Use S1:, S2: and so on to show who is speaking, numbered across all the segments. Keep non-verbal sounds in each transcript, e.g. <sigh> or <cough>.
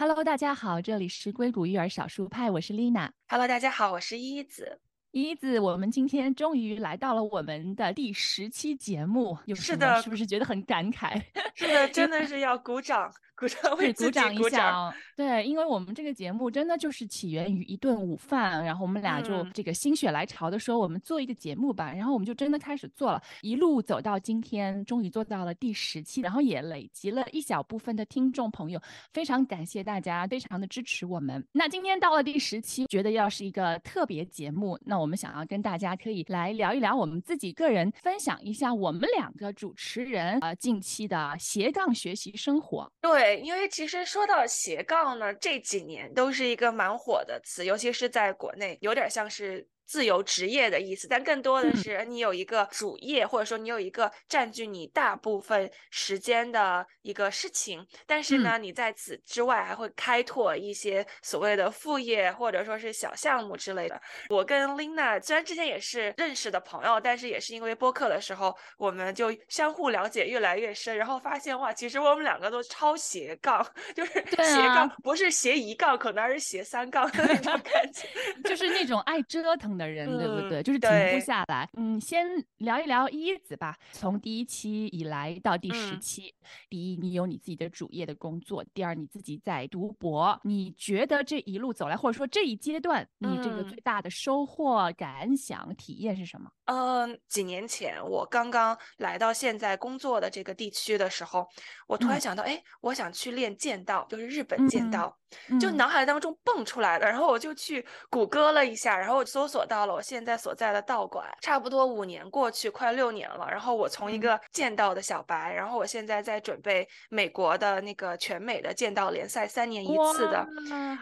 S1: Hello，大家好，这里是硅谷育儿少数派，我是 Lina。
S2: Hello，大家好，我是一子。
S1: 一子，我们今天终于来到了我们的第十期节目，
S2: 是的，
S1: 是不是觉得很感慨？<laughs>
S2: 是的，真的是要鼓掌。鼓掌，为
S1: 鼓掌
S2: 一
S1: 下。对，因为我们这个节目真的就是起源于一顿午饭，然后我们俩就这个心血来潮的说，我们做一个节目吧。然后我们就真的开始做了，一路走到今天，终于做到了第十期，然后也累积了一小部分的听众朋友，非常感谢大家，非常的支持我们。那今天到了第十期，觉得要是一个特别节目，那我们想要跟大家可以来聊一聊我们自己个人，分享一下我们两个主持人呃近期的斜杠学习生活。
S2: 对。因为其实说到斜杠呢，这几年都是一个蛮火的词，尤其是在国内，有点像是。自由职业的意思，但更多的是你有一个主业，或者说你有一个占据你大部分时间的一个事情。但是呢，你在此之外还会开拓一些所谓的副业，或者说是小项目之类的。我跟 Lina 虽然之前也是认识的朋友，但是也是因为播客的时候，我们就相互了解越来越深，然后发现哇，其实我们两个都超斜杠，就是 <laughs> 斜杠不是斜一杠，可能还是斜三杠的那种感觉，<laughs>
S1: 就是那种爱折腾。的人对不对？就是停不下来。嗯，先聊一聊一子吧。从第一期以来到第十期，第一，你有你自己的主业的工作；第二，你自己在读博。你觉得这一路走来，或者说这一阶段，你这个最大的收获、感想、体验是什么？
S2: 嗯，几年前我刚刚来到现在工作的这个地区的时候，我突然想到，哎，我想去练剑道，就是日本剑道，就脑海当中蹦出来的。然后我就去谷歌了一下，然后搜索到了我现在所在的道馆。差不多五年过去，快六年了。然后我从一个剑道的小白，然后我现在在准备美国的那个全美的剑道联赛，三年一次的。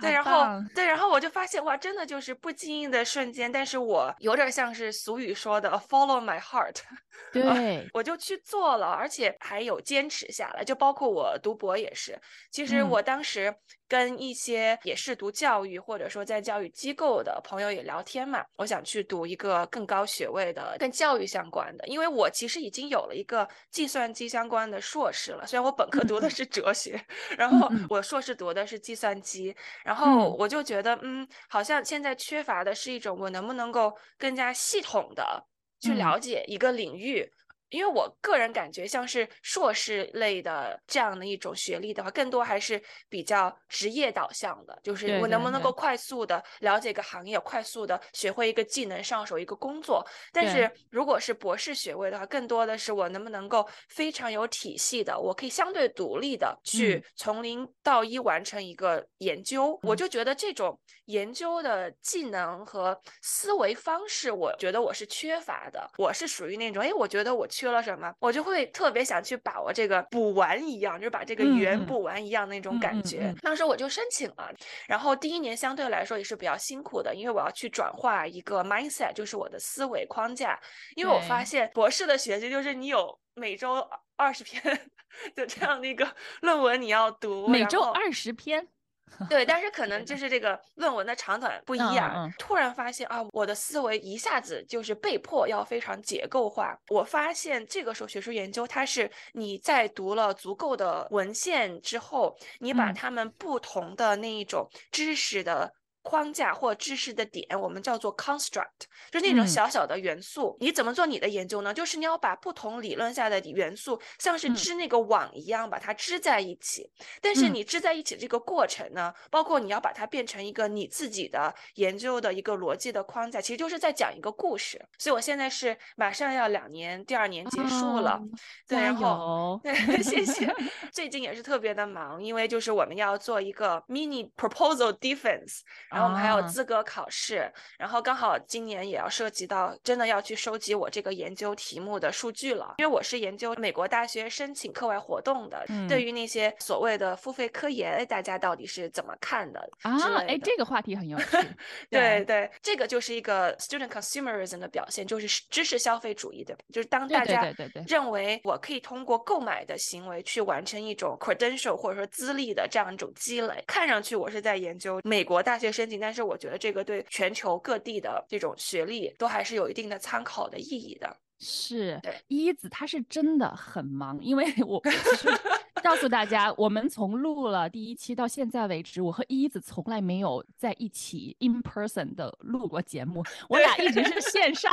S2: 对，然后对，然后我就发现，哇，真的就是不经意的瞬间，但是我有点像是俗语说。的 follow my heart，<laughs>
S1: 对，
S2: 我就去做了，而且还有坚持下来。就包括我读博也是，其实我当时跟一些也是读教育或者说在教育机构的朋友也聊天嘛，我想去读一个更高学位的跟教育相关的，因为我其实已经有了一个计算机相关的硕士了，虽然我本科读的是哲学，然后我硕士读的是计算机，然后我就觉得，嗯，好像现在缺乏的是一种我能不能够更加系统的。去了解一个领域。因为我个人感觉，像是硕士类的这样的一种学历的话，更多还是比较职业导向的，就是我能不能够快速的了解一个行业，快速的学会一个技能，上手一个工作。但是如果是博士学位的话，更多的是我能不能够非常有体系的，我可以相对独立的去从零到一完成一个研究。我就觉得这种研究的技能和思维方式，我觉得我是缺乏的。我是属于那种，哎，我觉得我。缺了什么，我就会特别想去把握这个补完一样，就是把这个圆补完一样那种感觉。当时我就申请了，然后第一年相对来说也是比较辛苦的，因为我要去转化一个 mindset，就是我的思维框架。因为我发现博士的学习就是你有每周二十篇 <laughs> 的这样的一个论文你要读，
S1: 每周二十篇。<laughs>
S2: 对，但是可能就是这个论文的长短不一样。突然发现啊，我的思维一下子就是被迫要非常结构化。我发现这个时候学术研究，它是你在读了足够的文献之后，你把他们不同的那一种知识的。框架或知识的点，我们叫做 construct，就是那种小小的元素。你怎么做你的研究呢？就是你要把不同理论下的元素，像是织那个网一样，把它织在一起。但是你织在一起这个过程呢，包括你要把它变成一个你自己的研究的一个逻辑的框架，其实就是在讲一个故事。所以我现在是马上要两年，第二年结束了。对，然后对，<laughs> 谢谢。<laughs> 最近也是特别的忙，因为就是我们要做一个 mini proposal defense。<laughs> 然后我们还有资格考试，然后刚好今年也要涉及到真的要去收集我这个研究题目的数据了，因为我是研究美国大学申请课外活动的，对于那些所谓的付费科研，大家到底是怎么看的
S1: 啊？哎，这个话题很有趣。
S2: 对对，这个就是一个 student consumerism 的表现，就是知识消费主义的，就是当大家认为我可以通过购买的行为去完成一种 credential 或者说资历的这样一种积累，看上去我是在研究美国大学申。但是我觉得这个对全球各地的这种学历都还是有一定的参考的意义的。
S1: 是，
S2: 对，
S1: 一子他是真的很忙，因为 <laughs> 我其实。告诉大家，我们从录了第一期到现在为止，我和一子从来没有在一起 in person 的录过节目，我俩一直是线上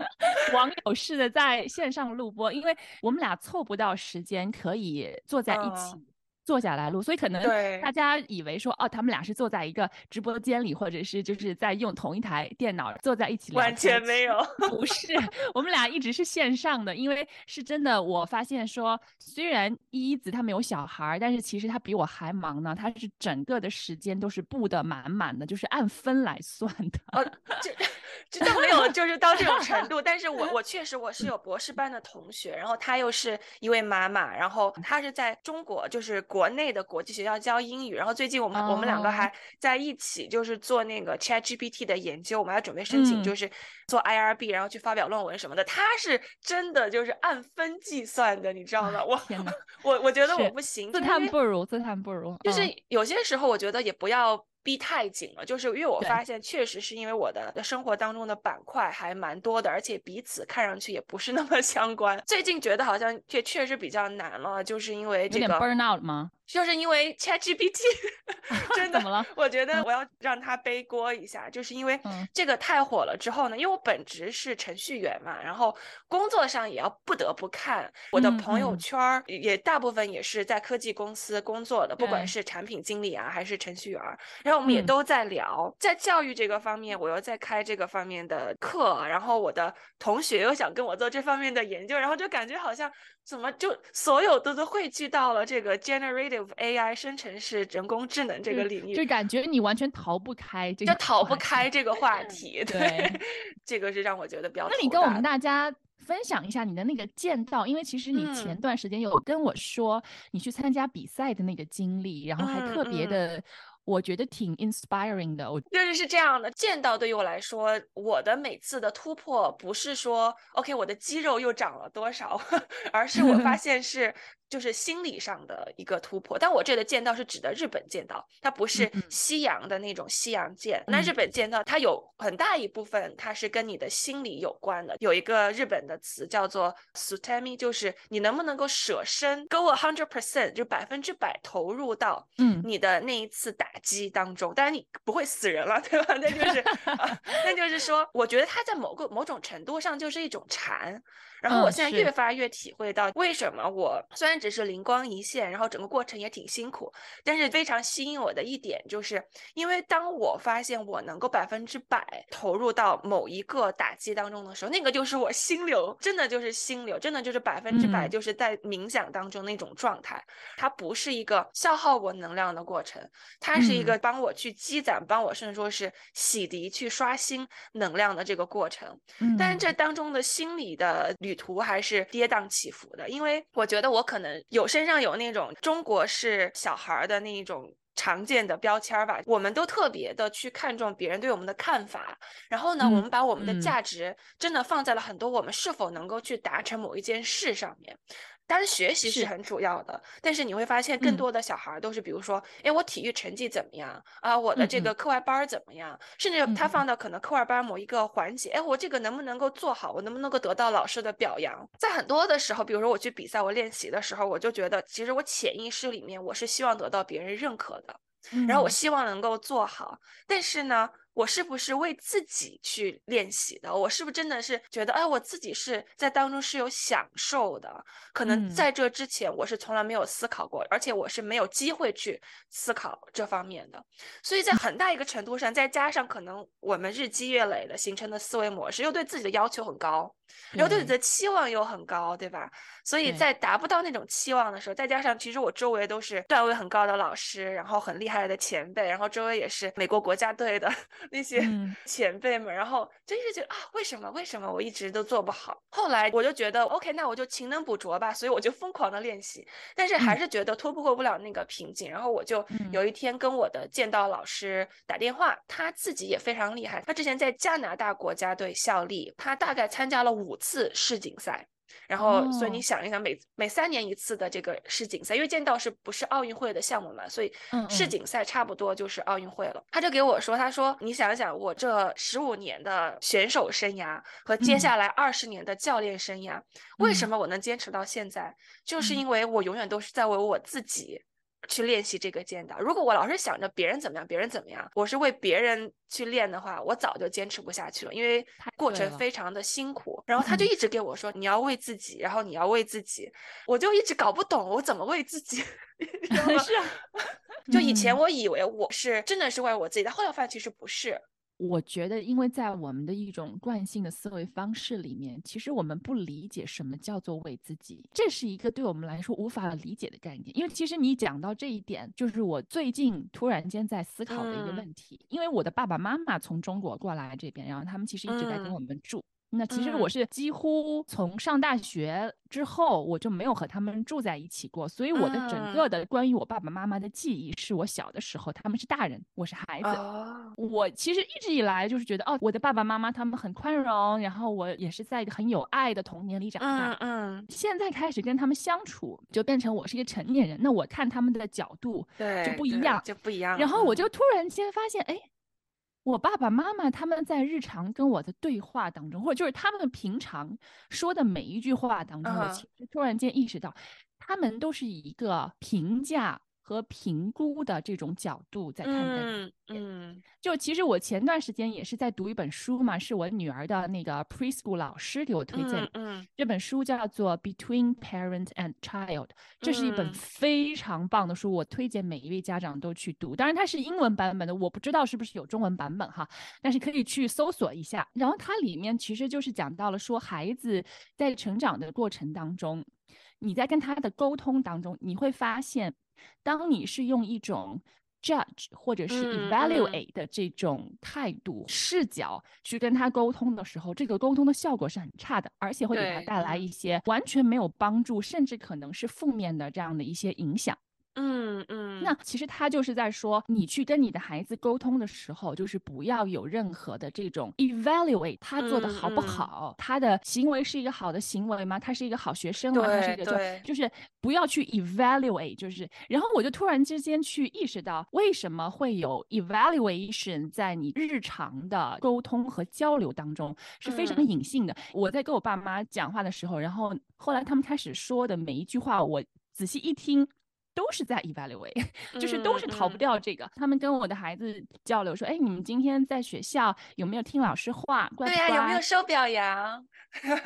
S1: <laughs> 网友式的在线上录播，因为我们俩凑不到时间可以坐在一起。坐下来录，所以可能大家以为说哦，他们俩是坐在一个直播间里，或者是就是在用同一台电脑坐在一起聊。
S2: 完全没有，
S1: 不是，我们俩一直是线上的，因为是真的，我发现说，虽然依依子他没有小孩，但是其实她比我还忙呢，她是整个的时间都是布的满满的，就是按分来算的。
S2: 呃，这这都没有，<laughs> 就是到这种程度。但是我 <laughs> 我确实我是有博士班的同学，然后她又是一位妈妈，然后她是在中国，就是。国内的国际学校教英语，然后最近我们我们两个还在一起，就是做那个 Chat GPT 的研究，我们还准备申请，就是做 IRB，然后去发表论文什么的。他是真的就是按分计算的，你知道吗？我我我觉得我不行，
S1: 自叹不如，自叹不如。
S2: 就是有些时候我觉得也不要。逼太紧了，就是因为我发现，确实是因为我的生活当中的板块还蛮多的，而且彼此看上去也不是那么相关。最近觉得好像确确实比较难了，就是因为这个
S1: burn out 吗？
S2: 就是因为 ChatGPT，<laughs> 真的 <laughs>
S1: 怎么了？
S2: 我觉得？我要让他背锅一下，就是因为这个太火了之后呢，因为我本职是程序员嘛，然后工作上也要不得不看我的朋友圈儿，也大部分也是在科技公司工作的，不管是产品经理啊还是程序员，然后我们也都在聊，在教育这个方面，我又在开这个方面的课，然后我的同学又想跟我做这方面的研究，然后就感觉好像。怎么就所有的都汇聚到了这个 generative AI 生成式人工智能这个领域？
S1: 就感觉你完全逃不开这个，就
S2: 逃不开这个话题。<laughs> 对，这个是让我觉得比较。
S1: 那你跟我们大家分享一下你的那个剑道，因为其实你前段时间有跟我说你去参加比赛的那个经历，然后还特别的。我觉得挺 inspiring 的，我
S2: 就是是这样的。见到对于我来说，我的每次的突破不是说 OK，我的肌肉又长了多少，<laughs> 而是我发 <laughs> 现是。就是心理上的一个突破，但我这的剑道是指的日本剑道，它不是西洋的那种西洋剑。那日本剑道它有很大一部分，它是跟你的心理有关的。有一个日本的词叫做 “sutemi”，就是你能不能够舍身，go a hundred percent，就百分之百投入到嗯你的那一次打击当中。当然你不会死人了，对吧？那就是，<laughs> 那就是说，我觉得它在某个某种程度上就是一种禅。然后我现在越发越体会到，为什么我虽然只是灵光一现，然后整个过程也挺辛苦，但是非常吸引我的一点，就是因为当我发现我能够百分之百投入到某一个打击当中的时候，那个就是我心流，真的就是心流，真的就是百分之百就是在冥想当中那种状态。它不是一个消耗我能量的过程，它是一个帮我去积攒，帮我甚至说是洗涤、去刷新能量的这个过程。但是这当中的心理的旅。图还是跌宕起伏的，因为我觉得我可能有身上有那种中国式小孩的那一种常见的标签吧，我们都特别的去看重别人对我们的看法，然后呢，我们把我们的价值真的放在了很多我们是否能够去达成某一件事上面。当然，学习是很主要的，但是你会发现，更多的小孩都是，比如说，哎，我体育成绩怎么样啊？我的这个课外班怎么样？甚至他放到可能课外班某一个环节，哎，我这个能不能够做好？我能不能够得到老师的表扬？在很多的时候，比如说我去比赛，我练习的时候，我就觉得，其实我潜意识里面我是希望得到别人认可的，然后我希望能够做好，但是呢？我是不是为自己去练习的？我是不是真的是觉得，哎，我自己是在当中是有享受的？可能在这之前，我是从来没有思考过，而且我是没有机会去思考这方面的。所以在很大一个程度上，再加上可能我们日积月累的形成的思维模式，又对自己的要求很高，然后对自己的期望又很高，对吧？所以在达不到那种期望的时候，再加上其实我周围都是段位很高的老师，然后很厉害的前辈，然后周围也是美国国家队的。<laughs> 那些前辈们，然后就一直觉得啊，为什么为什么我一直都做不好？后来我就觉得，OK，那我就勤能补拙吧，所以我就疯狂的练习，但是还是觉得突破不了那个瓶颈。然后我就有一天跟我的剑道老师打电话，他自己也非常厉害，他之前在加拿大国家队效力，他大概参加了五次世锦赛。然后，所以你想一想，每每三年一次的这个世锦赛，因为剑道是不是奥运会的项目嘛，所以世锦赛差不多就是奥运会了。他就给我说，他说你想一想，我这十五年的选手生涯和接下来二十年的教练生涯，为什么我能坚持到现在？就是因为我永远都是在为我自己。去练习这个剑道。如果我老是想着别人怎么样，别人怎么样，我是为别人去练的话，我早就坚持不下去了，因为过程非常的辛苦。然后他就一直给我说：“你要为自己，然后你要为自己。”我就一直搞不懂我怎么为自己。<laughs> <laughs>
S1: 是啊，
S2: 就以前我以为我是真的是为我自己，但后来发现其实不是。
S1: 我觉得，因为在我们的一种惯性的思维方式里面，其实我们不理解什么叫做为自己，这是一个对我们来说无法理解的概念。因为其实你讲到这一点，就是我最近突然间在思考的一个问题。因为我的爸爸妈妈从中国过来这边，然后他们其实一直在跟我们住。那其实我是几乎从上大学之后，我就没有和他们住在一起过，所以我的整个的关于我爸爸妈妈的记忆，是我小的时候，他们是大人，我是孩子。我其实一直以来就是觉得，哦，我的爸爸妈妈他们很宽容，然后我也是在一个很有爱的童年里长大。
S2: 嗯嗯。
S1: 现在开始跟他们相处，就变成我是一个成年人，那我看他们的角度
S2: 对
S1: 就不一样，
S2: 就不一样。
S1: 然后我就突然间发现，哎。我爸爸妈妈他们在日常跟我的对话当中，或者就是他们平常说的每一句话当中，我其实突然间意识到，他们都是以一个评价。和评估的这种角度在看待，
S2: 嗯嗯，
S1: 就其实我前段时间也是在读一本书嘛，是我女儿的那个 preschool 老师给我推荐，
S2: 嗯，
S1: 这本书叫做 Between Parent and Child，这是一本非常棒的书，我推荐每一位家长都去读。当然它是英文版本的，我不知道是不是有中文版本哈，但是可以去搜索一下。然后它里面其实就是讲到了说孩子在成长的过程当中，你在跟他的沟通当中，你会发现。当你是用一种 judge 或者是 evaluate 的这种态度视角去跟他沟通的时候，这个沟通的效果是很差的，而且会给他带来一些完全没有帮助，甚至可能是负面的这样的一些影响。
S2: 嗯嗯，
S1: 那其实他就是在说，你去跟你的孩子沟通的时候，就是不要有任何的这种 evaluate 他做的好不好，他的行为是一个好的行为吗？他是一个好学生吗？他是一个就就是不要去 evaluate，就是，然后我就突然之间去意识到，为什么会有 evaluation 在你日常的沟通和交流当中是非常隐性的。我在跟我爸妈讲话的时候，然后后来他们开始说的每一句话，我仔细一听。都是在 evaluate，就是都是逃不掉这个。他们跟我的孩子交流说：“哎，你们今天在学校有没有听老师话？乖不
S2: 乖？有没有受表扬？”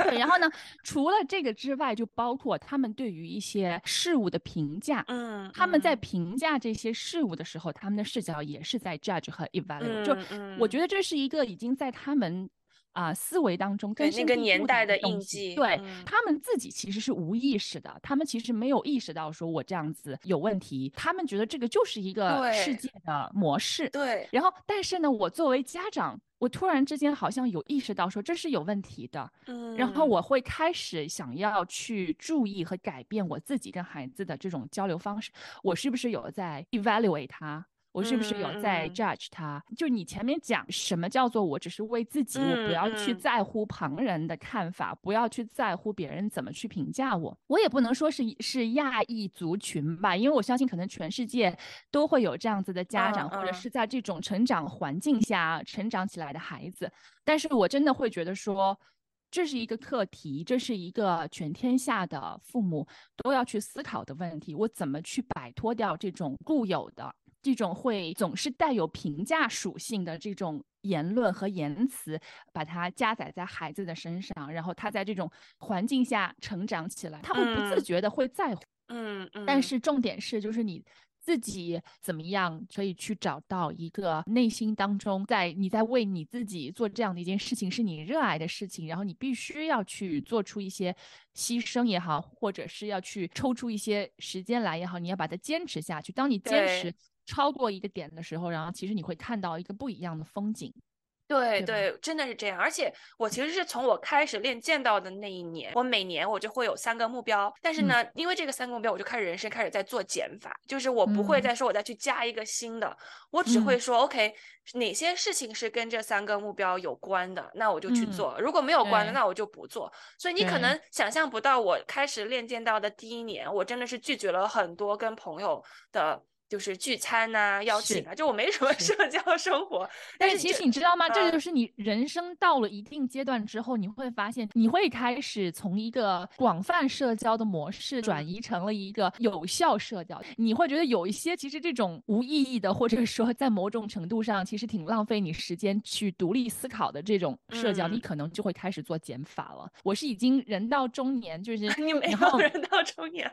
S1: 对，然后呢，除了这个之外，就包括他们对于一些事物的评价。
S2: 嗯，
S1: 他们在评价这些事物的时候，他们的视角也是在 judge 和 evaluate。就我觉得这是一个已经在他们。啊，思维当中跟
S2: 那个年代的印记，
S1: 对他们自己其实是无意识的，他们其实没有意识到说我这样子有问题，他们觉得这个就是一个世界的模式。
S2: 对，
S1: 然后但是呢，我作为家长，我突然之间好像有意识到说这是有问题的，
S2: 嗯，
S1: 然后我会开始想要去注意和改变我自己跟孩子的这种交流方式，我是不是有在 evaluate 他？我是不是有在 judge 他？就你前面讲什么叫做我只是为自己，我不要去在乎旁人的看法，不要去在乎别人怎么去评价我。我也不能说是是亚裔族群吧，因为我相信可能全世界都会有这样子的家长，或者是在这种成长环境下成长起来的孩子。但是我真的会觉得说，这是一个课题，这是一个全天下的父母都要去思考的问题。我怎么去摆脱掉这种固有的？这种会总是带有评价属性的这种言论和言辞，把它加载在孩子的身上，然后他在这种环境下成长起来，他会不自觉的会在乎。
S2: 嗯嗯。
S1: 但是重点是，就是你自己怎么样可以去找到一个内心当中，在你在为你自己做这样的一件事情，是你热爱的事情，然后你必须要去做出一些牺牲也好，或者是要去抽出一些时间来也好，你要把它坚持下去。当你坚持。超过一个点的时候，然后其实你会看到一个不一样的风景。
S2: 对对，真的是这样。而且我其实是从我开始练剑道的那一年，我每年我就会有三个目标。但是呢，因为这个三个目标，我就开始人生开始在做减法，就是我不会再说我再去加一个新的，我只会说 OK，哪些事情是跟这三个目标有关的，那我就去做；如果没有关的，那我就不做。所以你可能想象不到，我开始练剑道的第一年，我真的是拒绝了很多跟朋友的。就是聚餐呐，邀请啊，就我没什么 <laughs> 社交生活。
S1: 但是其实你知道吗？这就是你人生到了一定阶段之后，你会发现，你会开始从一个广泛社交的模式转移成了一个有效社交。你会觉得有一些其实这种无意义的，或者说在某种程度上其实挺浪费你时间去独立思考的这种社交，你可能就会开始做减法了。我是已经人到中年，就是 <laughs>
S2: 你没有人到中年，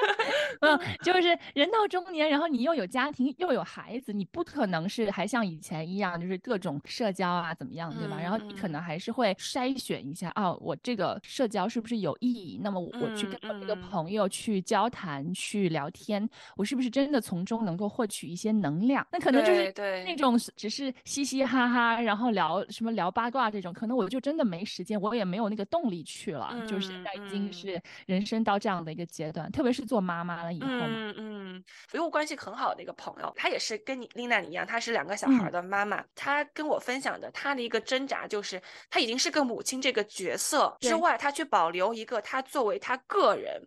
S2: <laughs>
S1: 嗯，就是人到中年，然后。你又有家庭又有孩子，你不可能是还像以前一样，就是各种社交啊怎么样，对吧？然后你可能还是会筛选一下，哦，我这个社交是不是有意义？那么我去跟我这个朋友去交谈、去聊天，我是不是真的从中能够获取一些能量？那可能就是那种只是嘻嘻哈哈，然后聊什么聊八卦这种，可能我就真的没时间，我也没有那个动力去了。就是现在已经是人生到这样的一个阶段，特别是做妈妈了以后嘛，
S2: 嗯嗯，因为关系。很好的一个朋友，她也是跟你丽娜你一样，她是两个小孩的妈妈。她跟我分享的，她的一个挣扎就是，她已经是个母亲这个角色之外，她去保留一个她作为她个人。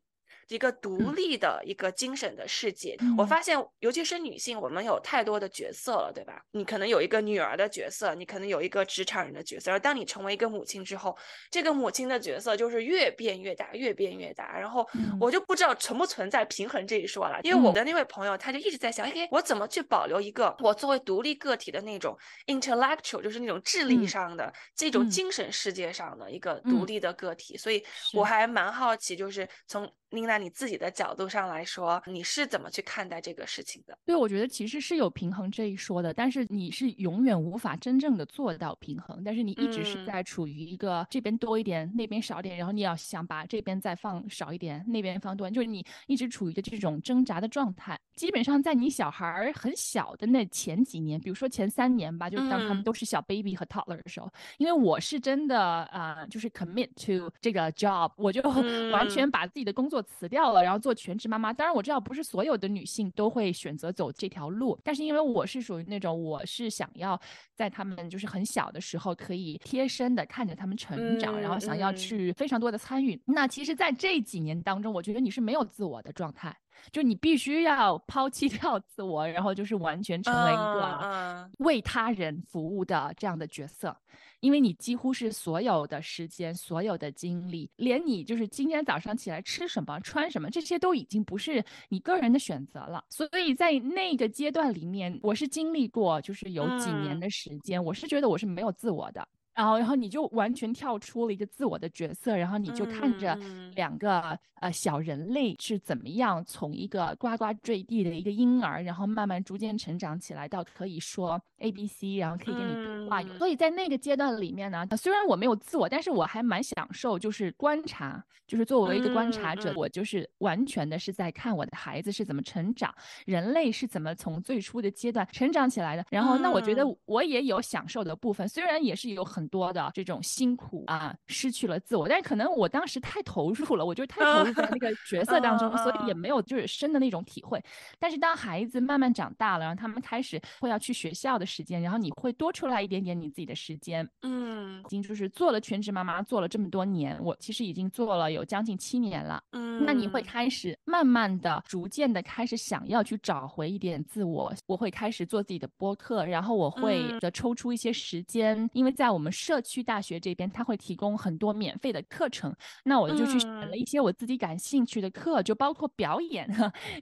S2: 一个独立的一个精神的世界，我发现，尤其是女性，我们有太多的角色了，对吧？你可能有一个女儿的角色，你可能有一个职场人的角色，而当你成为一个母亲之后，这个母亲的角色就是越变越大，越变越大。然后我就不知道存不存在平衡这一说了，因为我的那位朋友他就一直在想，哎，我怎么去保留一个我作为独立个体的那种 intellectual，就是那种智力上的这种精神世界上的一个独立的个体。所以我还蛮好奇，就是从。琳娜，你自己的角度上来说，你是怎么去看待这个事情的？
S1: 对，我觉得其实是有平衡这一说的，但是你是永远无法真正的做到平衡，但是你一直是在处于一个这边多一点，那边少点，然后你要想把这边再放少一点，那边放多，就是你一直处于的这种挣扎的状态。基本上在你小孩儿很小的那前几年，比如说前三年吧，就是当他们都是小 baby 和 toddler 的时候，因为我是真的呃，就是 commit to 这个 job，我就 <laughs> 完全把自己的工作辞掉了，然后做全职妈妈。当然我知道不是所有的女性都会选择走这条路，但是因为我是属于那种我是想要在他们就是很小的时候可以贴身的看着他们成长，然后想要去非常多的参与。那其实，在这几年当中，我觉得你是没有自我的状态。就你必须要抛弃 <laughs> 掉自我，然后就是完全成为一个为他人服务的这样的角色，因为你几乎是所有的时间、所有的精力，连你就是今天早上起来吃什么、穿什么，这些都已经不是你个人的选择了。所以在那个阶段里面，我是经历过，就是有几年的时间，我是觉得我是没有自我的。然后，然后你就完全跳出了一个自我的角色，然后你就看着两个呃小人类是怎么样从一个呱呱坠地的一个婴儿，然后慢慢逐渐成长起来到可以说 A B C，然后可以跟你对话。所以在那个阶段里面呢，虽然我没有自我，但是我还蛮享受，就是观察，就是作为一个观察者，我就是完全的是在看我的孩子是怎么成长，人类是怎么从最初的阶段成长起来的。然后，那我觉得我也有享受的部分，虽然也是有很。多的这种辛苦啊，失去了自我，但是可能我当时太投入了，我就太投入在那个角色当中，所以也没有就是深的那种体会。但是当孩子慢慢长大了，然后他们开始会要去学校的时间，然后你会多出来一点点你自己的时间。嗯，已经就是做了全职妈妈，做了这么多年，我其实已经做了有将近七年了。嗯，那你会开始慢慢的、逐渐的开始想要去找回一点自我。我会开始做自己的播客，然后我会的抽出一些时间，因为在我们。社区大学这边，他会提供很多免费的课程，那我就去选了一些我自己感兴趣的课，就包括表演，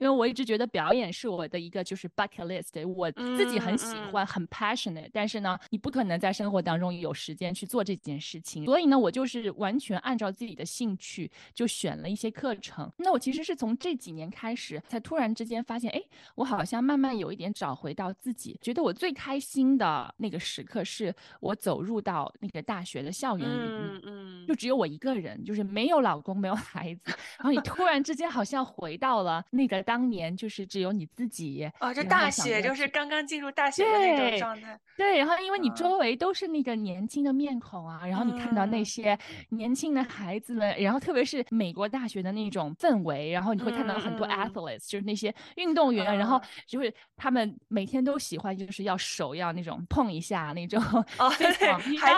S1: 因为我一直觉得表演是我的一个就是 bucket list，我自己很喜欢，很 passionate，但是呢，你不可能在生活当中有时间去做这件事情，所以呢，我就是完全按照自己的兴趣就选了一些课程。那我其实是从这几年开始，才突然之间发现，哎，我好像慢慢有一点找回到自己，觉得我最开心的那个时刻是我走入到。那个大学的校园里面，嗯，就只有我一个人，就是没有老公，没有孩子。然后你突然之间好像回到了那个当年，就是只有你自己。
S2: 哦，这大学就是刚刚进入大学的那种状态。
S1: 对，然后因为你周围都是那个年轻的面孔啊，然后你看到那些年轻的孩子们，然后特别是美国大学的那种氛围，然后你会看到很多 athletes，就是那些运动员，然后就是他们每天都喜欢就是要手要那种碰一下那种，
S2: 哦，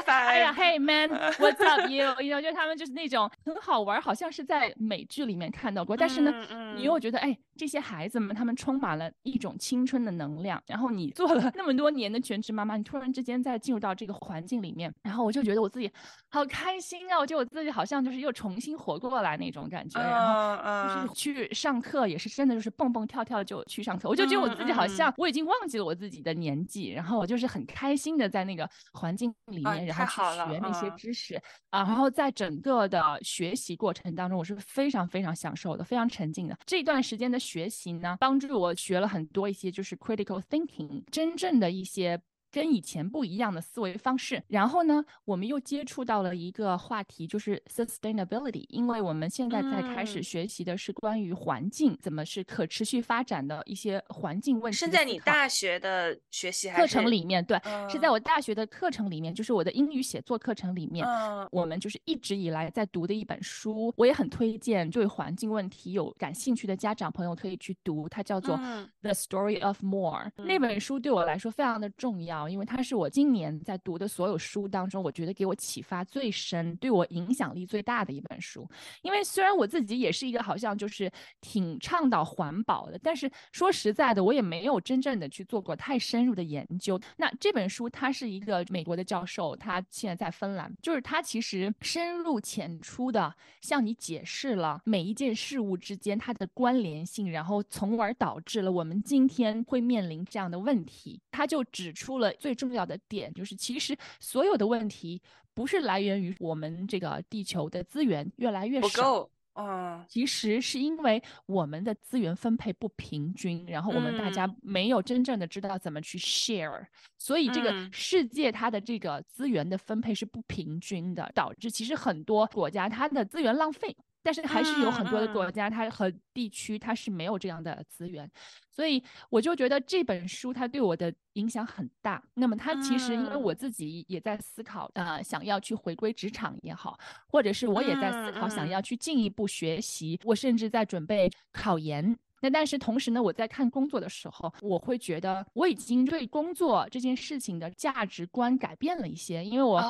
S1: 哎呀，Hey man，What's up <laughs> you？然后就他们就是那种很好玩，好像是在美剧里面看到过，但是呢，你又觉得哎，这些孩子们他们充满了一种青春的能量，然后你做了那么多年的全职妈妈，你突然之间再进入到这个环境里面，然后我就觉得我自己好开心啊！我觉得我自己好像就是又重新活过来那种感觉，然后就是去上课也是真的就是蹦蹦跳跳就去上课，我就觉得我自己好像我已经忘记了我自己的年纪，然后我就是很开心的在那个环境里面，然后去学那些知识啊，然后在整个的学习过程当中，我是非常非常享受的，非常沉浸的。这段时间的学习呢，帮助我学了很多一些就是 critical thinking，真正的一些。跟以前不一样的思维方式，然后呢，我们又接触到了一个话题，就是 sustainability，因为我们现在在开始学习的是关于环境怎么是可持续发展的一些环境问题。
S2: 是在你大学的学习
S1: 课程里面，对，是在我大学的课程里面，就是我的英语写作课程里面，我们就是一直以来在读的一本书，我也很推荐对环境问题有感兴趣的家长朋友可以去读，它叫做 The Story of More。那本书对我来说非常的重要。因为它是我今年在读的所有书当中，我觉得给我启发最深、对我影响力最大的一本书。因为虽然我自己也是一个好像就是挺倡导环保的，但是说实在的，我也没有真正的去做过太深入的研究。那这本书它是一个美国的教授，他现在在芬兰，就是他其实深入浅出的向你解释了每一件事物之间它的关联性，然后从而导致了我们今天会面临这样的问题。他就指出了。最重要的点就是，其实所有的问题不是来源于我们这个地球的资源越来越少，
S2: 嗯，
S1: 其实是因为我们的资源分配不平均，然后我们大家没有真正的知道怎么去 share，所以这个世界它的这个资源的分配是不平均的，导致其实很多国家它的资源浪费。但是还是有很多的国家，它和地区它是没有这样的资源，所以我就觉得这本书它对我的影响很大。那么它其实因为我自己也在思考，呃，想要去回归职场也好，或者是我也在思考想要去进一步学习，我甚至在准备考研。那但是同时呢，我在看工作的时候，我会觉得我已经对工作这件事情的价值观改变了一些，因为我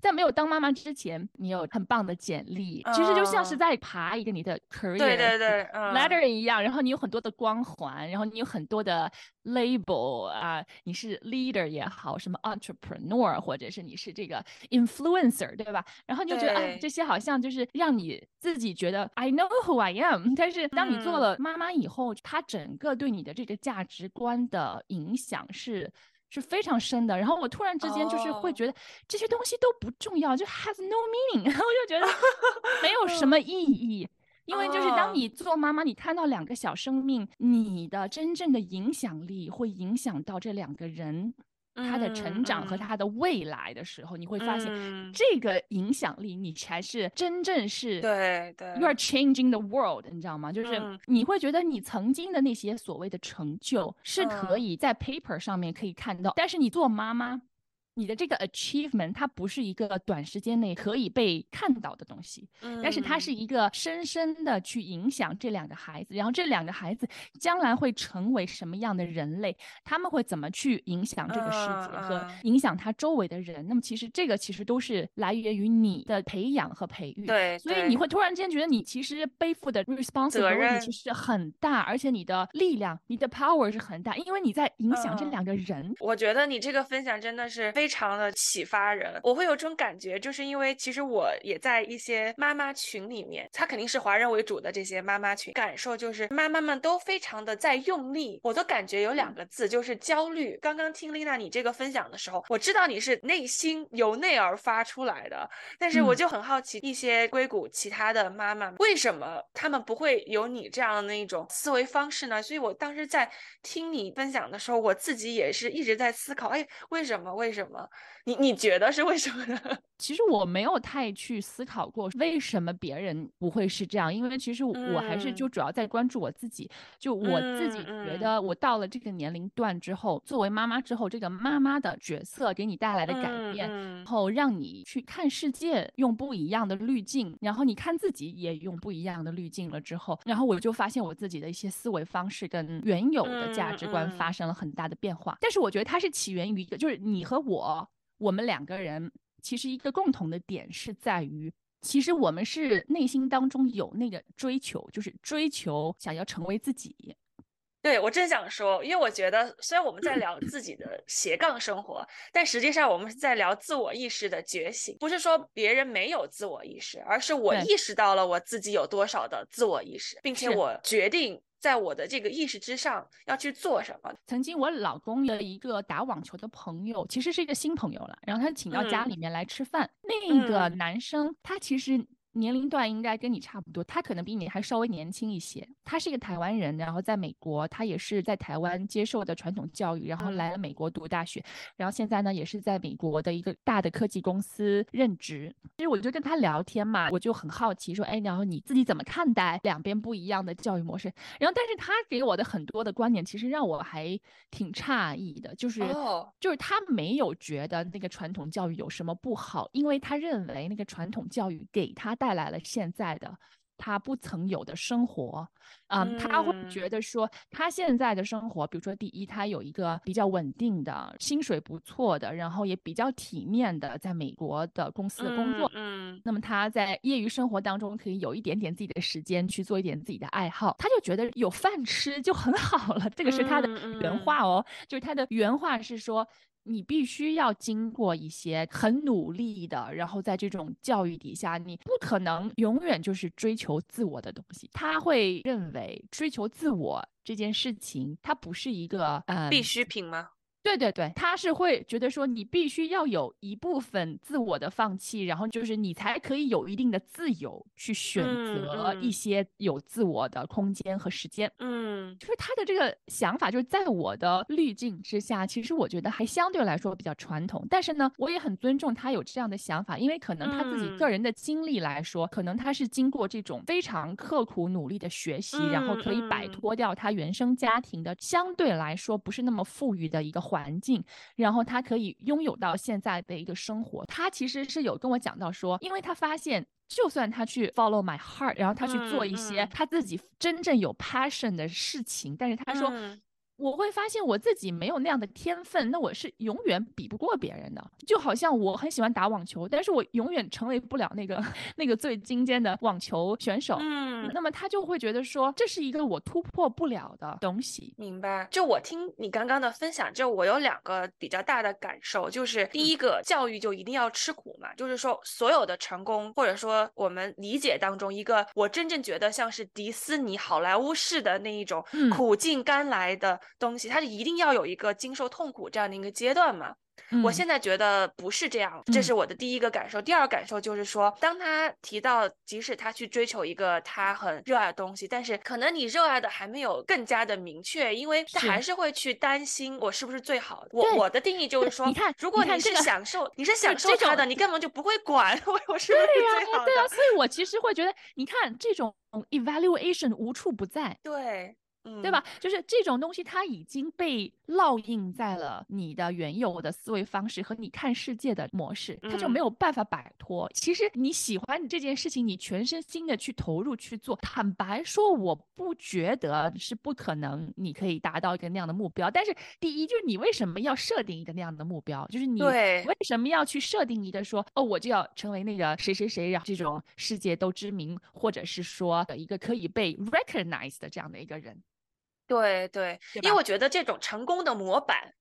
S1: 在没有当妈妈之前，你有很棒的简历，其实就像是在爬一个你的 career
S2: 对对对
S1: ladder 一样，然后你有很多的光环，然后你有很多的 label 啊，你是 leader 也好，什么 entrepreneur 或者是你是这个 influencer 对吧？然后你就觉得哎，这些好像就是让你自己觉得 I know who I am，但是当你做了妈妈以后。后，它整个对你的这个价值观的影响是是非常深的。然后我突然之间就是会觉得这些东西都不重要，就 has no meaning。<laughs> 我就觉得没有什么意义，因为就是当你做妈妈，你看到两个小生命，你的真正的影响力会影响到这两个人。他的成长和他的未来的时候，你会发现这个影响力，你才是真正是
S2: 对对
S1: ，you are changing the world，你知道吗？就是你会觉得你曾经的那些所谓的成就是可以在 paper 上面可以看到，但是你做妈妈。你的这个 achievement 它不是一个短时间内可以被看到的东西，但是它是一个深深的去影响这两个孩子，然后这两个孩子将来会成为什么样的人类，他们会怎么去影响这个世界和影响他周围的人。那么其实这个其实都是来源于你的培养和培育。
S2: 对，
S1: 所以你会突然间觉得你其实背负的 responsibility 其实很大，而且你的力量、你的 power 是很大，因为你在影响这两个人。
S2: 我觉得你这个分享真的是非。非常的启发人，我会有这种感觉，就是因为其实我也在一些妈妈群里面，她肯定是华人为主的这些妈妈群，感受就是妈妈们都非常的在用力，我都感觉有两个字，就是焦虑。刚刚听丽娜你这个分享的时候，我知道你是内心由内而发出来的，但是我就很好奇一些硅谷其他的妈妈为什么他们不会有你这样的一种思维方式呢？所以我当时在听你分享的时候，我自己也是一直在思考，哎，为什么？为什么？你你觉得是为什么呢？<laughs>
S1: 其实我没有太去思考过为什么别人不会是这样，因为其实我还是就主要在关注我自己。就我自己觉得，我到了这个年龄段之后，作为妈妈之后，这个妈妈的角色给你带来的改变，然后让你去看世界用不一样的滤镜，然后你看自己也用不一样的滤镜了之后，然后我就发现我自己的一些思维方式跟原有的价值观发生了很大的变化。但是我觉得它是起源于一个，就是你和我，我我们两个人。其实一个共同的点是在于，其实我们是内心当中有那个追求，就是追求想要成为自己。
S2: 对我真想说，因为我觉得虽然我们在聊自己的 <clears throat> 斜杠生活，但实际上我们是在聊自我意识的觉醒。不是说别人没有自我意识，而是我意识到了我自己有多少的自我意识，并且我决定。在我的这个意识之上要去做什么？
S1: 曾经我老公的一个打网球的朋友，其实是一个新朋友了，然后他请到家里面来吃饭。那个男生他其实。年龄段应该跟你差不多，他可能比你还稍微年轻一些。他是一个台湾人，然后在美国，他也是在台湾接受的传统教育，然后来了美国读大学，然后现在呢也是在美国的一个大的科技公司任职。其实我就跟他聊天嘛，我就很好奇说，哎，然后你自己怎么看待两边不一样的教育模式？然后但是他给我的很多的观点，其实让我还挺诧异的，就是就是他没有觉得那个传统教育有什么不好，因为他认为那个传统教育给他带带来了现在的他不曾有的生活，嗯，他会觉得说他现在的生活，比如说第一，他有一个比较稳定的薪水不错的，然后也比较体面的在美国的公司的工作，嗯，那么他在业余生活当中可以有一点点自己的时间去做一点自己的爱好，他就觉得有饭吃就很好了。这个是他的原话哦，就是他的原话是说。你必须要经过一些很努力的，然后在这种教育底下，你不可能永远就是追求自我的东西。他会认为追求自我这件事情，它不是一个呃
S2: 必需品吗？
S1: 对对对，他是会觉得说你必须要有一部分自我的放弃，然后就是你才可以有一定的自由去选择一些有自我的空间和时间。嗯，就是他的这个想法，就是在我的滤镜之下，其实我觉得还相对来说比较传统。但是呢，我也很尊重他有这样的想法，因为可能他自己个人的经历来说，可能他是经过这种非常刻苦努力的学习，然后可以摆脱掉他原生家庭的相对来说不是那么富裕的一个环。环境，然后他可以拥有到现在的一个生活。他其实是有跟我讲到说，因为他发现，就算他去 follow my heart，然后他去做一些他自己真正有 passion 的事情，但是他说。我会发现我自己没有那样的天分，那我是永远比不过别人的。就好像我很喜欢打网球，但是我永远成为不了那个 <laughs> 那个最精尖的网球选手。嗯，那么他就会觉得说这是一个我突破不了的东西。
S2: 明白？就我听你刚刚的分享，就我有两个比较大的感受，就是第一个，教育就一定要吃苦嘛，就是说所有的成功，或者说我们理解当中一个我真正觉得像是迪斯尼好莱坞式的那一种苦尽甘来的。东西，它就一定要有一个经受痛苦这样的一个阶段嘛？我现在觉得不是这样，这是我的第一个感受。第二感受就是说，当他提到，即使他去追求一个他很热爱的东西，但是可能你热爱的还没有更加的明确，因为他还是会去担心我是不是最好的。我我的定义就是说，
S1: 你看，
S2: 如果你是享受，你是 <laughs> 享受他的，你根本就不会管 <laughs> 我我是不是最好的。
S1: 对啊，所以我其实会觉得，你看这种 evaluation 无处不在。
S2: 对。
S1: 对吧？就是这种东西，它已经被烙印在了你的原有的思维方式和你看世界的模式，它就没有办法摆脱。其实你喜欢这件事情，你全身心的去投入去做。坦白说，我不觉得是不可能，你可以达到一个那样的目标。但是，第一就是你为什么要设定一个那样的目标？就是你为什么要去设定一个说，哦，我就要成为那个谁谁谁，然后这种世界都知名，或者是说一个可以被 recognize 的这样的一个人。
S2: 对对，因为我觉得这种成功的模板，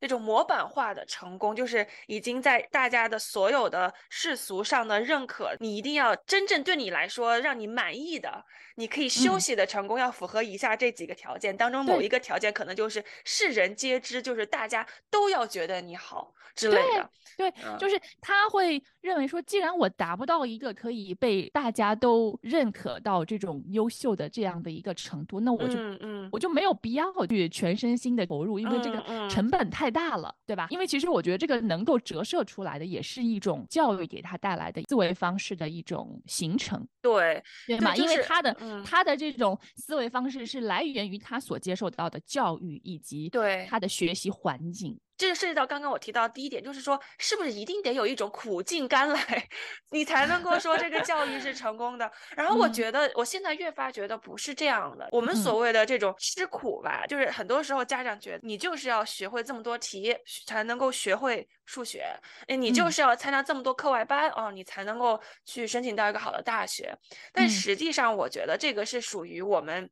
S2: 这种模板化的成功，就是已经在大家的所有的世俗上的认可。你一定要真正对你来说让你满意的，你可以休息的成功，要符合以下这几个条件当中某一个条件，可能就是世人皆知，就是大家都要觉得你好之类的。
S1: 对，就是他会认为说，既然我达不到一个可以被大家都认可到这种优秀的这样的一个程度，那我就，嗯我就没有必要去全身心的投入，因为这个成本太。大了，对吧？因为其实我觉得这个能够折射出来的，也是一种教育给他带来的思维方式的一种形成，
S2: 对
S1: 对吗？因为他的
S2: 嗯
S1: 他的这种思维方式是来源于他所接受到的教育以及
S2: 对
S1: 他的学习环境。
S2: 这就涉及到刚刚我提到的第一点，就是说，是不是一定得有一种苦尽甘来，你才能够说这个教育是成功的？然后我
S1: 嗯
S2: 觉得，我现在越发觉得不是这样的。我们
S1: 嗯
S2: 所谓的这种吃苦吧，就是很多时候家长觉得你就是要学会这么多题，才能够学会数学，哎，你就
S1: 嗯
S2: 是要参加这么多课外班哦，你才能够去申请到一个好的大学。但
S1: 嗯
S2: 实际上，我觉得这个是属于我们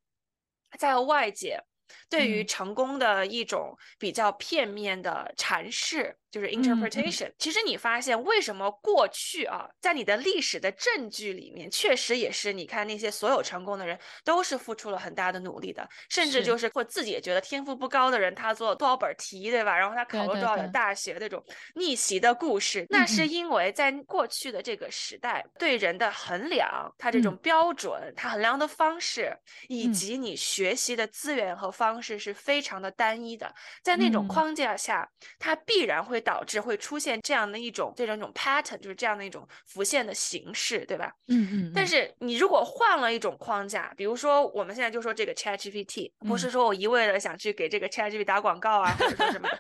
S2: 在外界。对于
S1: 嗯。
S2: 成功的一种比较片面的阐释，就是
S1: 嗯
S2: interpretation。其实你发现，为什么过去啊，在你的历史的证据里面，确实也是，你看那些所有成功的人，都是付出了很大的努力的，甚至就是。或自己也觉得天赋不高的人，他做多少本题，对吧？然后他考了多少点
S1: 对
S2: 大学那种逆袭的故事，那
S1: 嗯
S2: 是。
S1: 嗯
S2: 因为在过去的这个时代，对人的衡量，他这种
S1: 嗯。
S2: 标准，他衡量的方式，以
S1: 嗯。
S2: 及你学习的资源和方式是非常的单一的，在那种
S1: 嗯。
S2: 框架下，它必然会导致会出现这样的一种这种一种 pattern，就是这样的一种浮现的形式，对吧？
S1: 嗯嗯，
S2: 但
S1: 嗯。
S2: 是你如果换了一种框架，比如说我们现在就说这个 ChatGPT，不是
S1: 嗯。
S2: 说我一味的想去给这个 ChatGPT 打广告啊，或者说什么的，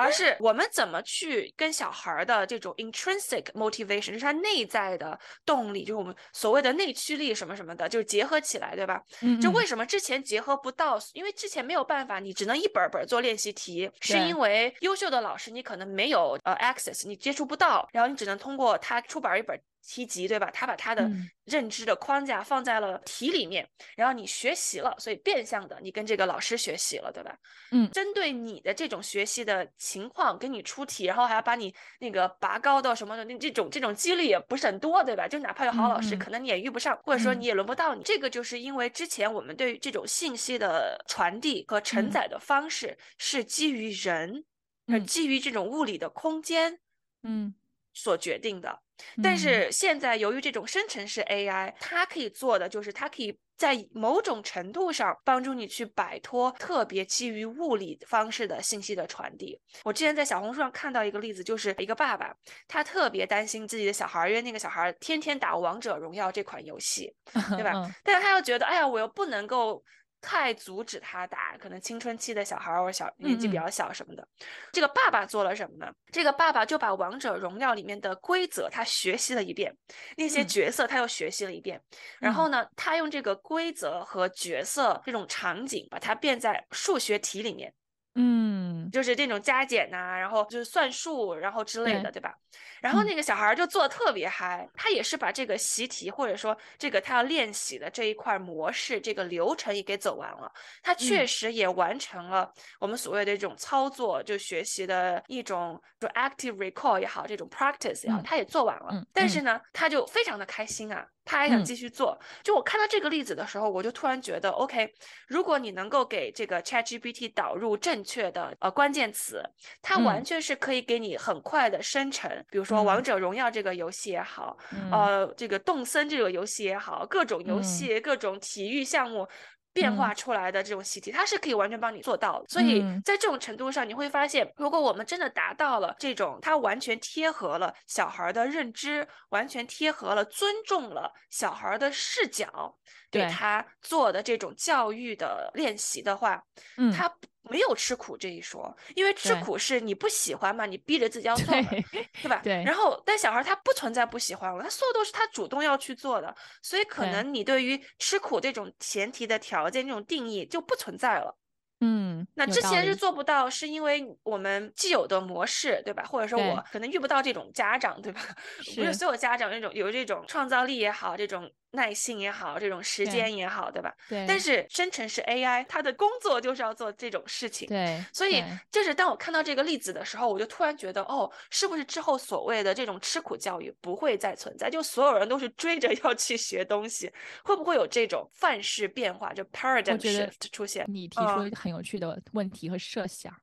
S2: 而是我们怎么去跟小孩儿的这种 intrinsic motivation，就是他内在的动力，就是我们所谓的内驱力什么什么的，就是结合起来，对吧？就为什么之前结合不到？因为之前没有办法，你只能一本儿本儿做练习题，是因为优秀的老师你可能没有呃 access，你接触不到，然后你只能通过他出版一本题集，对吧？他把他的
S1: 嗯
S2: 认知的框架放在了题里面，然后你学习了，所以变相的你跟这个老师学习了，对吧？
S1: 嗯
S2: 针对你的这种学习的情况给你出题，然后还要把你那个拔高到什么的，那这种这种几率也不是很多，对吧？就哪怕有好老师，可能你也遇不上，或者说
S1: 嗯
S2: 你也轮不到你。这个就是因为之前我们对于这种信息的传递和承
S1: 嗯
S2: 载的方式是基于人，呃，
S1: 嗯
S2: 基于这种物理的空间
S1: 嗯
S2: 所决定的。但
S1: 嗯
S2: 是现在由于这种生成式 AI，它可以做的就是它可以在某种程度上帮助你去摆脱特别基于物理方式的信息的传递。我之前在小红书上看到一个例子，就是一个爸爸，他特别担心自己的小孩儿，因为那个小孩儿天天打王者荣耀这款游戏，对吧？
S1: 嗯
S2: 但是他又觉得，哎呀，我又不能够太阻止他打，可能青春期的小孩儿或者小年纪比较小什么的。这个爸爸做了什么呢？这个爸爸就把王者荣耀里面的规则他学习了一遍，那些
S1: 嗯
S2: 角色他又学习了一遍，然后呢，他用这个规则和角色这种场景，把它变在数学题里面。
S1: 嗯
S2: 就是这种加减呐、然后就是算术，然后之类的，
S1: 对
S2: 对吧？然后
S1: 嗯
S2: 那个小孩儿就做的特别嗨，他也是把这个习题或者说这个他要练习的这一块模式、这个流程也给走完了。他确
S1: 嗯
S2: 实也完成了我们所谓的这种操作，就学习的一种就 active recall 也好，这种 practice 也好，
S1: 嗯
S2: 他也做完了。
S1: 嗯
S2: 但是呢，他就非常的开心啊，他还想
S1: 嗯
S2: 继续做。就我看到这个例子的时候，我就突然觉得，OK，如果你能够给这个 ChatGPT 导入正确的呃关键词，它完
S1: 嗯
S2: 全是可以给你很快的生成，比如说《
S1: 嗯
S2: 王者荣耀》这个游戏也好，
S1: 嗯
S2: 呃，这个动森这个游戏也好，各种游
S1: 嗯
S2: 戏、各种体育项目。变化
S1: 嗯
S2: 出来的这种习题，它是可以完全帮你做到的。所以
S1: 嗯
S2: 在这种程度上，你会发现，如果我们真的达到了这种，它完全贴合了小孩儿的认知，完全贴合了尊重了小孩儿的视角，给
S1: 对。
S2: 他做的这种教育的练习的话，
S1: 嗯。
S2: 他没有吃苦这一说，因为吃苦是你不喜欢嘛，你逼着自己要做
S1: 对
S2: 吧？
S1: 对。
S2: 然后，但小孩他不存在不喜欢了，他所有都是他主动要去做的，所以可能你对于吃苦这种前提的条件、这种定义就不存在了。
S1: 嗯，
S2: 那之前是做不到，是因为我们既有的模式，对吧？或者说我可能遇不到这种家长，对吧？<laughs> 不是
S1: 是
S2: 所有家长那种有这种创造力也好，这种耐心也好，这种时间也好，对吧？
S1: 对，
S2: 但是生成式 AI，它的工作就是要做这种事情。
S1: 对，
S2: 所以，就是当我看到这个例子的时候，我就突然觉得，哦，是不是之后所谓的这种吃苦教育不会再存在？就所有人都是追着要去学东西，会不会有这种范式变化，就 paradigm shift 出现？
S1: 你提出
S2: 嗯
S1: 了一个有趣的问题和设想。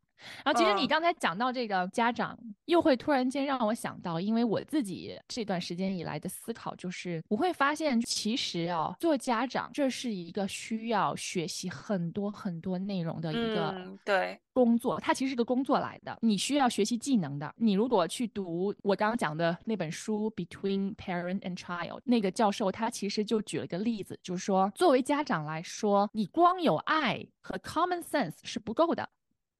S1: 然后，其实你
S2: 嗯
S1: 刚才讲到这个家长又会突然间让我想到，因为我自己这段时间以来的思考，就是我会发现，其实啊，做家长这是一个需要学习很多很多内容的一个
S2: 对
S1: 工作，它其实是个工作来的，你需要学习技能的。你如果去读我刚刚讲的那本书《Between Parent and Child》，那个教授他其实就举了个例子，就是说，作为家长来说，你光有爱和 common sense 是不够的。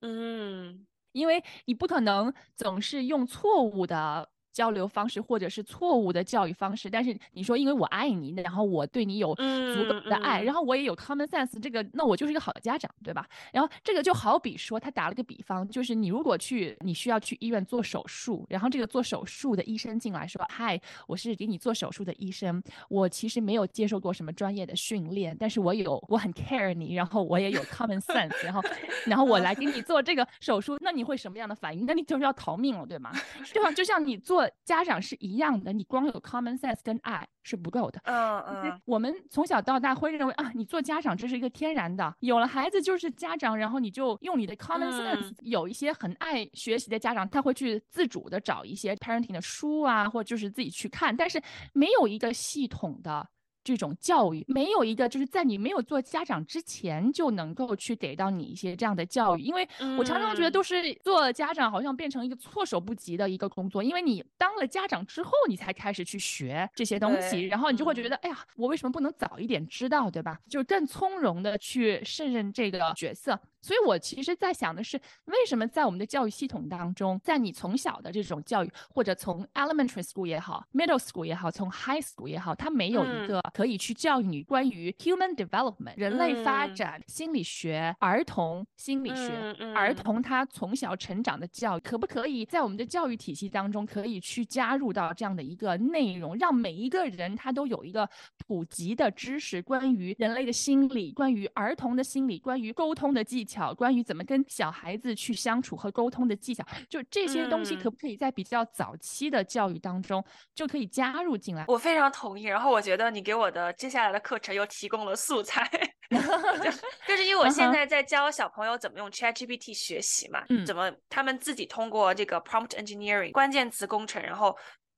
S2: 嗯。
S1: 因为你不可能总是用错误的。交流方式或者是错误的教育方式，但是你说因为我爱你，然后我对你有足够的爱，然后我也有 common sense，这个那我就是一个好的家长，对吧？然后这个就好比说，他打了个比方，就是你如果去你需要去医院做手术，然后这个做手术的医生进来说，嗨，我是给你做手术的医生，我其实没有接受过什么专业的训练，但是我有我很 care 你，然后我也有 common sense，然后 <laughs> 然后我来给你做这个手术，那你会什么样的反应？那你就是要逃命了，对吗？对吧？就像你做。家长是一样的，你光有 common sense 跟爱是不够的。
S2: 嗯嗯，
S1: 我们从小到大会认为啊，你做家长这是一个天然的，有了孩子就是家长，然后你就用你的 common sense。有一些很爱学习的家长，他会去自主的找一些 parenting 的书啊，或者就是自己去看，但是没有一个系统的。这种教育没有一个，就是在你没有做家长之前就能够去给到你一些这样的教育，因为我常常觉得都是做家长好像变成一个措手不及的一个工作，因为你当了家长之后，你才开始去学这些东西，然后你就会觉得，哎呀，我为什么不能早一点知道，对吧？就更从容的去胜任这个角色。所以，我其实在想的是，为什么在我们的教育系统当中，在你从小的这种教育，或者从 elementary school 也好，middle school 也好，从 high school 也好，它没有一个可以去教育你关于 human development 人类发展心理学、儿童心理学、儿童他从小成长的教育，可不可以在我们的教育体系当中，可以去加入到这样的一个内容，让每一个人他都有一个普及的知识，关于人类的心理，关于儿童的心理，关于沟通的技巧。关于怎么跟小孩子去相处和沟通的技巧，就这些东西可不可以在比较早期的教育当中就可以加入进来？
S2: 我非常同意。然后我觉得你给我的接下来的课程又提供了素材 <laughs> <laughs> <laughs> 就是因为我现在在教小朋友怎么用 ChatGPT 学习嘛，怎么他们自己通过这个 Prompt Engineering 关键词工程，然后。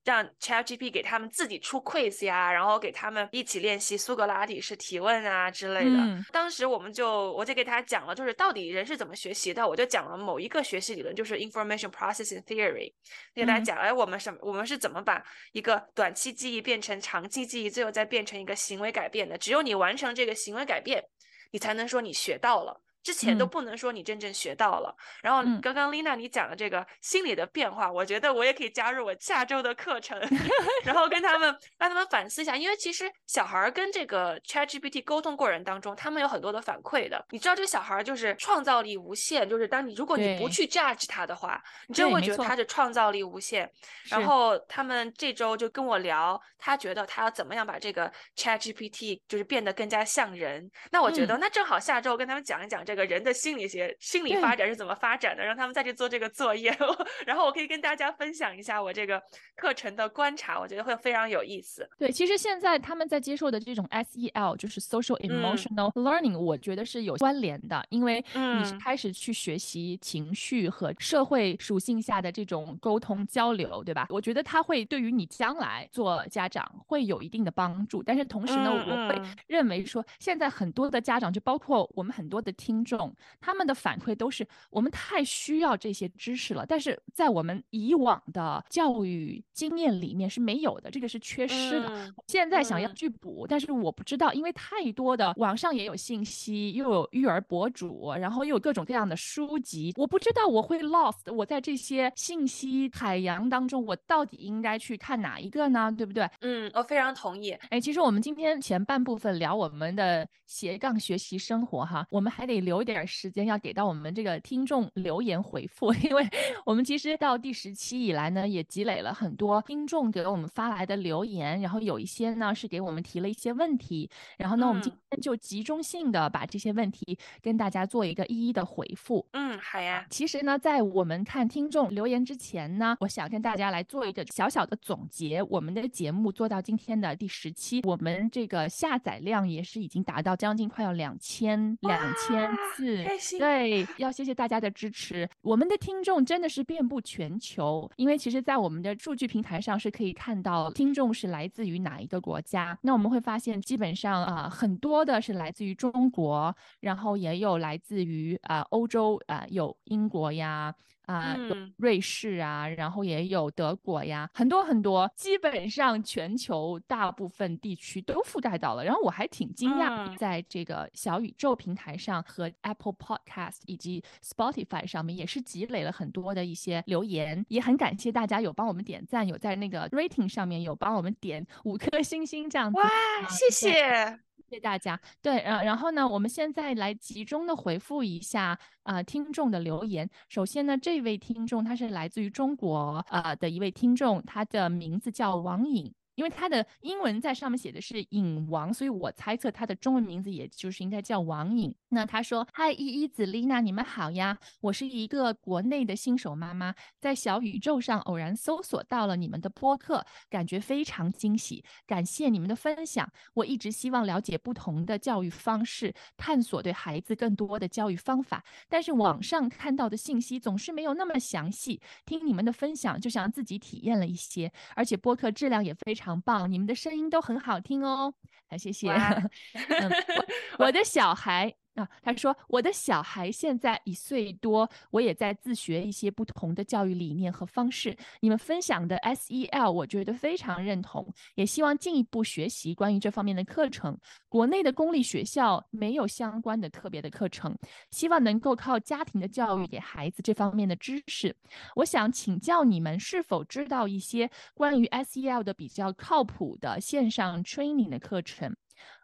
S2: 让 ChatGPT 给他们自己出 quiz 呀，然后给他们一起练习苏格拉底式提问啊之类的。当时我们就我就给他讲了，就是到底人是怎么学习的。我就讲了某一个学习理论，就是 Information Processing Theory。给大家讲，哎，我们什么？我们是怎么把一个短期记忆变成长期记忆，最后再变成一个行为改变的？只有你完成这个行为改变，你才能说你学到了。之前都不能说你真正学到了，然后刚刚 Lina 你讲的这个心理的变化，我觉得我也可以加入我下周的课程，<laughs> 然后跟他们让他们反思一下，因为其实小孩跟这个 ChatGPT 沟通过程当中，他们有很多的反馈的。你知道这个小孩就是创造力无限，就是当你如果你不去 judge 他的话，你真会觉得他的创造力无限。然后他们这周就跟我聊，他觉得他要怎么样把这个 ChatGPT 就是变得更加像人。那我觉得那正好下周跟他们讲一讲。这个人的心理学、心理发展是怎么发展的？让他们再去做这个作业，<laughs> 然后我可以跟大家分享一下我这个课程的观察，我觉得会非常有意思。
S1: 对，其实现在他们在接受的这种 SEL，就是 Social Emotional Learning，我觉得是有关联的，因为你是开始去学习情绪和社会属性下的这种沟通交流，对吧？我觉得它会对于你将来做家长会有一定的帮助。但是同时呢，我会认为说，现在很多的家长，就包括我们很多的听。听众他们的反馈都是我们太需要这些知识了，但是在我们以往的教育经验里面是没有的，这个是缺失的。现在想要去补，但是我不知道，因为太多的网上也有信息，又有育儿博主，然后又有各种各样的书籍，我不知道我会 lost。我在这些信息海洋当中，我到底应该去看哪一个呢？对不对？
S2: 嗯，我非常同意。
S1: 哎，其实我们今天前半部分聊我们的斜杠学习生活哈，我们还得。留一点时间要给到我们这个听众留言回复，<laughs> 因为我们其实到第十期以来呢，也积累了很多听众给我们发来的留言，然后有一些呢是给我们提了一些问题，然后呢我们今天就集中性的把这些问题跟大家做一个一一的回复。
S2: 嗯，好呀。
S1: 其实呢，在我们看听众留言之前呢，我想跟大家来做一个小小的总结。我们的节目做到今天的第十期，我们这个下载量也是已经达到将近快要两千两千。次，
S2: 开心。
S1: 对，要谢谢大家的支持。我们的听众真的是遍布全球，因为其实，在我们的数据平台上是可以看到听众是来自于哪一个国家。那我们会发现，基本上啊，很多的是来自于中国，然后也有来自于啊欧洲啊，有英国呀。啊，瑞士啊，然后也有德国呀，很多很多，基本上全球大部分地区都覆盖到了。然后我还挺惊讶，在这个小宇宙平台上和 Apple Podcast 以及 Spotify 上面也是积累了很多的一些留言，也很感谢大家有帮我们点赞，有在那个 rating 上面有帮我们点五颗星星这样子。
S2: 哇，谢谢。
S1: 谢谢大家。对，然然后呢，我们现在来集中的回复一下啊听众的留言。首先呢，这位听众他是来自于中国啊的一位听众，他的名字叫王颖。因为他的英文在上面写的是影王，所以我猜测他的中文名字也就是应该叫王颖。那他说：“嗨，依依子丽娜，你们好呀！我是一个国内的新手妈妈，在小宇宙上偶然搜索到了你们的播客，感觉非常惊喜。感谢你们的分享。我一直希望了解不同的教育方式，探索对孩子更多的教育方法，但是网上看到的信息总是没有那么详细。听你们的分享，就像自己体验了一些，而且播客质量也非常。”很棒，你们的声音都很好听哦，好，谢谢。<laughs> <laughs> 我的小孩。啊，他说我的小孩现在一岁多，我也在自学一些不同的教育理念和方式。你们分享的 SEL，我觉得非常认同，也希望进一步学习关于这方面的课程。国内的公立学校没有相关的特别的课程，希望能够靠家庭的教育给孩子这方面的知识。我想请教你们，是否知道一些关于 SEL 的比较靠谱的线上 training 的课程？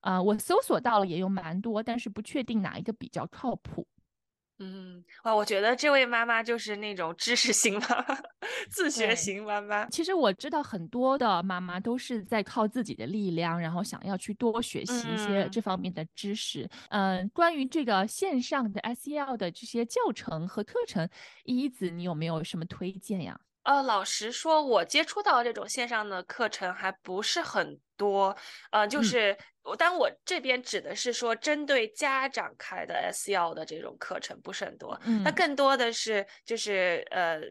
S1: 啊，我搜索到了也有蛮多，但是不确定哪一个比较靠谱。
S2: 嗯，哇，我觉得这位妈妈就是那种知识型妈妈，自学型妈妈。
S1: 其实我知道很多的妈妈都是在靠自己的力量，然后想要去多学习一些这方面的知识。嗯，关于这个线上的 SEL 的这些教程和课程，一子你有没有什么推荐呀？
S2: 呃，老实说，我接触到这种线上的课程还不是很多。呃，就是我，但我这边指的是说，针对家长开的 S L 的这种课程不是很多。嗯，那更多的是就是呃。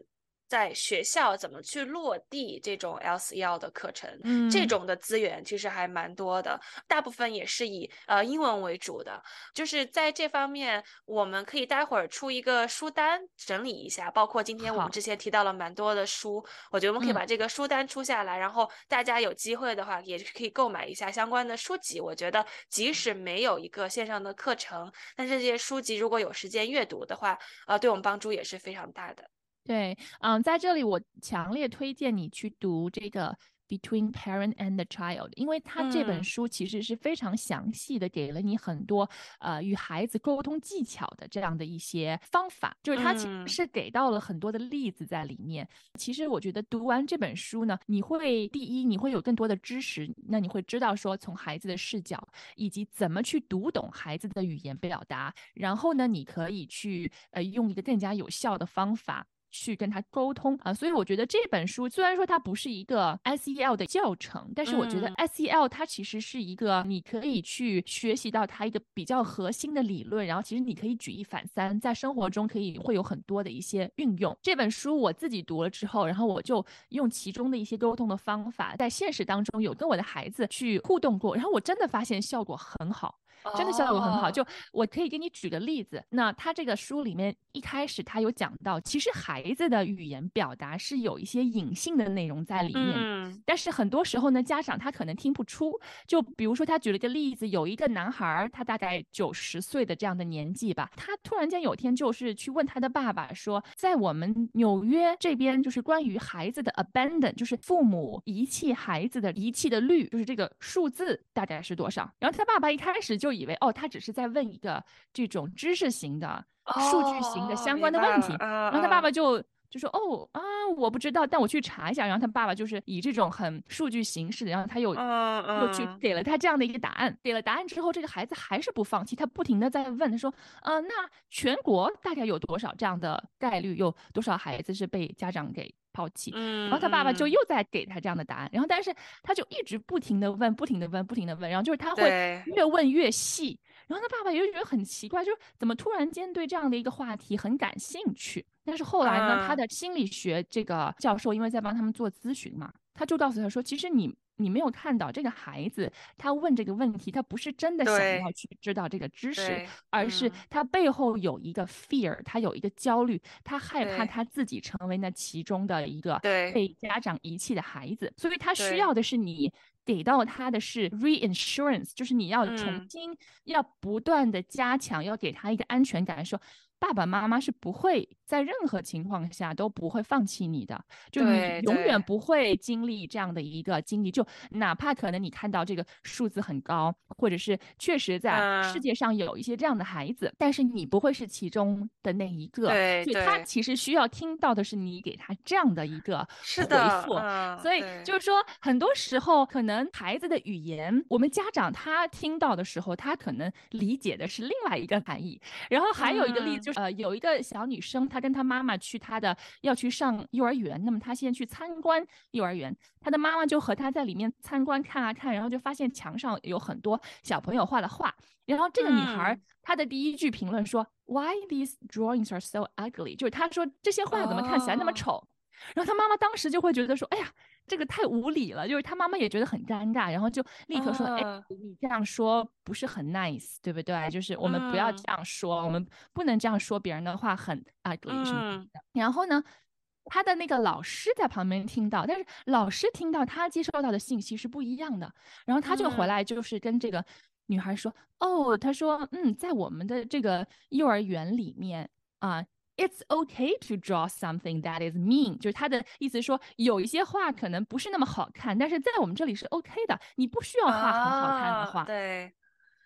S2: 在学校怎么去落地这种 LCL 的课程，嗯，这种的资源其实还蛮多的，大部分也是以呃英文为主的。就是在这方面，我们可以待会儿出一个书单整理一下，包括今天我们之前提到了蛮多的书，我觉得我们可以把这个书单出下来，然后大家有机会的话也是可以购买一下相关的书籍。我觉得即使没有一个线上的课程，但是这些书籍如果有时间阅读的话，呃，对我们帮助也是非常大的。
S1: 对，嗯，在这里我强烈推荐你去读这个。Between parent and the child，因为他这本书其实是非常详细的，给了你很多呃与孩子沟通技巧的这样的一些方法，就是他其实是给到了很多的例子在里面。其实我觉得读完这本书呢，你会第一你会有更多的知识，那你会知道说从孩子的视角以及怎么去读懂孩子的语言表达，然后呢，你可以去呃用一个更加有效的方法。去跟他沟通啊，所以我觉得这本书虽然说它不是一个 SEL 的教程，但是我觉得 SEL 它其实是一个你可以去学习到它一个比较核心的理论，然后其实你可以举一反三，在生活中可以会有很多的一些运用。这本书我自己读了之后，然后我就用其中的一些沟通的方法，在现实当中有跟我的孩子去互动过，然后我真的发现效果很好。真的效果很好，就我可以给你举个例子。那他这个书里面一开始他有讲到，其实孩子的语言表达是有一些隐性的内容在里面，但是很多时候呢，家长他可能听不出。就比如说他举了一个例子，有一个男孩，他大概九十岁的这样的年纪吧，他突然间有天就是去问他的爸爸说，在我们纽约这边，就是关于孩子的 abandon，就是父母遗弃孩子的遗弃的率，就是这个数字大概是多少？然后他爸爸一开始就。以为哦，他只是在问一个这种知识型的、数据型的相关的问题，然后他爸爸就就说哦啊，我不知道，但我去查一下。然后他爸爸就是以这种很数据形式的，然后他又又去给了他这样的一个答案。给了答案之后，这个孩子还是不放弃，他不停的在问，他说，嗯，那全国大概有多少这样的概率？有多少孩子是被家长给？抛弃。
S2: 嗯，
S1: 然后他爸爸就又在给他这样的答案，然后但是他就一直不停的问，不停的问，不停的问，然后就是他会越问越细。然后他爸爸就觉得很奇怪，就是怎么突然间对这样的一个话题很感兴趣。但是后来呢，他的心理学这个教授因为在帮他们做咨询嘛，他就告诉他说，其实你。你没有看到这个孩子，他问这个问题，他不是真的想要去知道这个知识，而是他背后有一个 fear，他有一个焦虑，他害怕他自己成为那其中的一个被家长遗弃的孩子，所以他需要的是你给到他的是 reinsurance，就是你要重新要不断的加强，要给他一个安全感，说。爸爸妈妈是不会在任何情况下都不会放弃你的，就你永远不会经历这样的一个经历，就哪怕可能你看到这个数字很高，或者是确实在世界上有一些这样的孩子，但是你不会是其中的那一个。
S2: 对，
S1: 所以他其实需要听到的是你给他这样的一个回复。所以就是说，很多时候可能孩子的语言，我们家长他听到的时候，他可能理解的是另外一个含义。然后还有一个例子。就是呃，有一个小女生，她跟她妈妈去她的要去上幼儿园，那么她先去参观幼儿园，她的妈妈就和她在里面参观看啊看，然后就发现墙上有很多小朋友画的画，然后这个女孩她的第一句评论说，Why these drawings are so ugly？就是她说这些画怎么看起来那么丑，然后他妈妈当时就会觉得说，哎呀。这个太无理了，就是他妈妈也觉得很尴尬，然后就立刻说：“哎，你这样说不是很 nice，对不对？就是我们不要这样说，我们不能这样说别人的话，很 ugly 什么的。”然后呢，他的那个老师在旁边听到，但是老师听到他接收到的信息是不一样的，然后他就回来就是跟这个女孩说：“哦，他说，嗯，在我们的这个幼儿园里面啊。” It's okay to draw something that is mean，就是他的意思说，有一些画可能不是那么好看，但是在我们这里是 OK 的，你不需要画很好看的画。
S2: 对。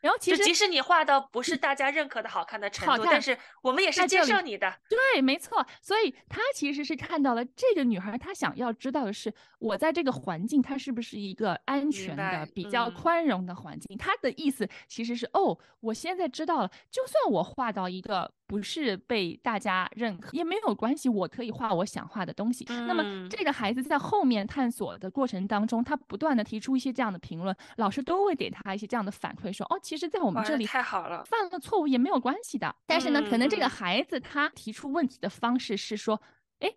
S1: 然后其实
S2: 即使你画的不是大家认可的好看的程度，但是我们也是接受你的。
S1: 对，没错。所以他其实是看到了这个女孩，她想要知道的是，我在这个环境，它是不是一个安全的、比较宽容的环境？他的意思其实是，哦，我现在知道了，就算我画到一个不是被大家认可也没有关系，我可以画我想画的东西。那么这个孩子在后面探索的过程当中，他不断的提出一些这样的评论，老师都会给他一些这样的反馈，说，哦。其实，在我们这里
S2: 太好了，
S1: 犯了错误也没有关系的。但是呢，可能这个孩子他提出问题的方式是说，哎，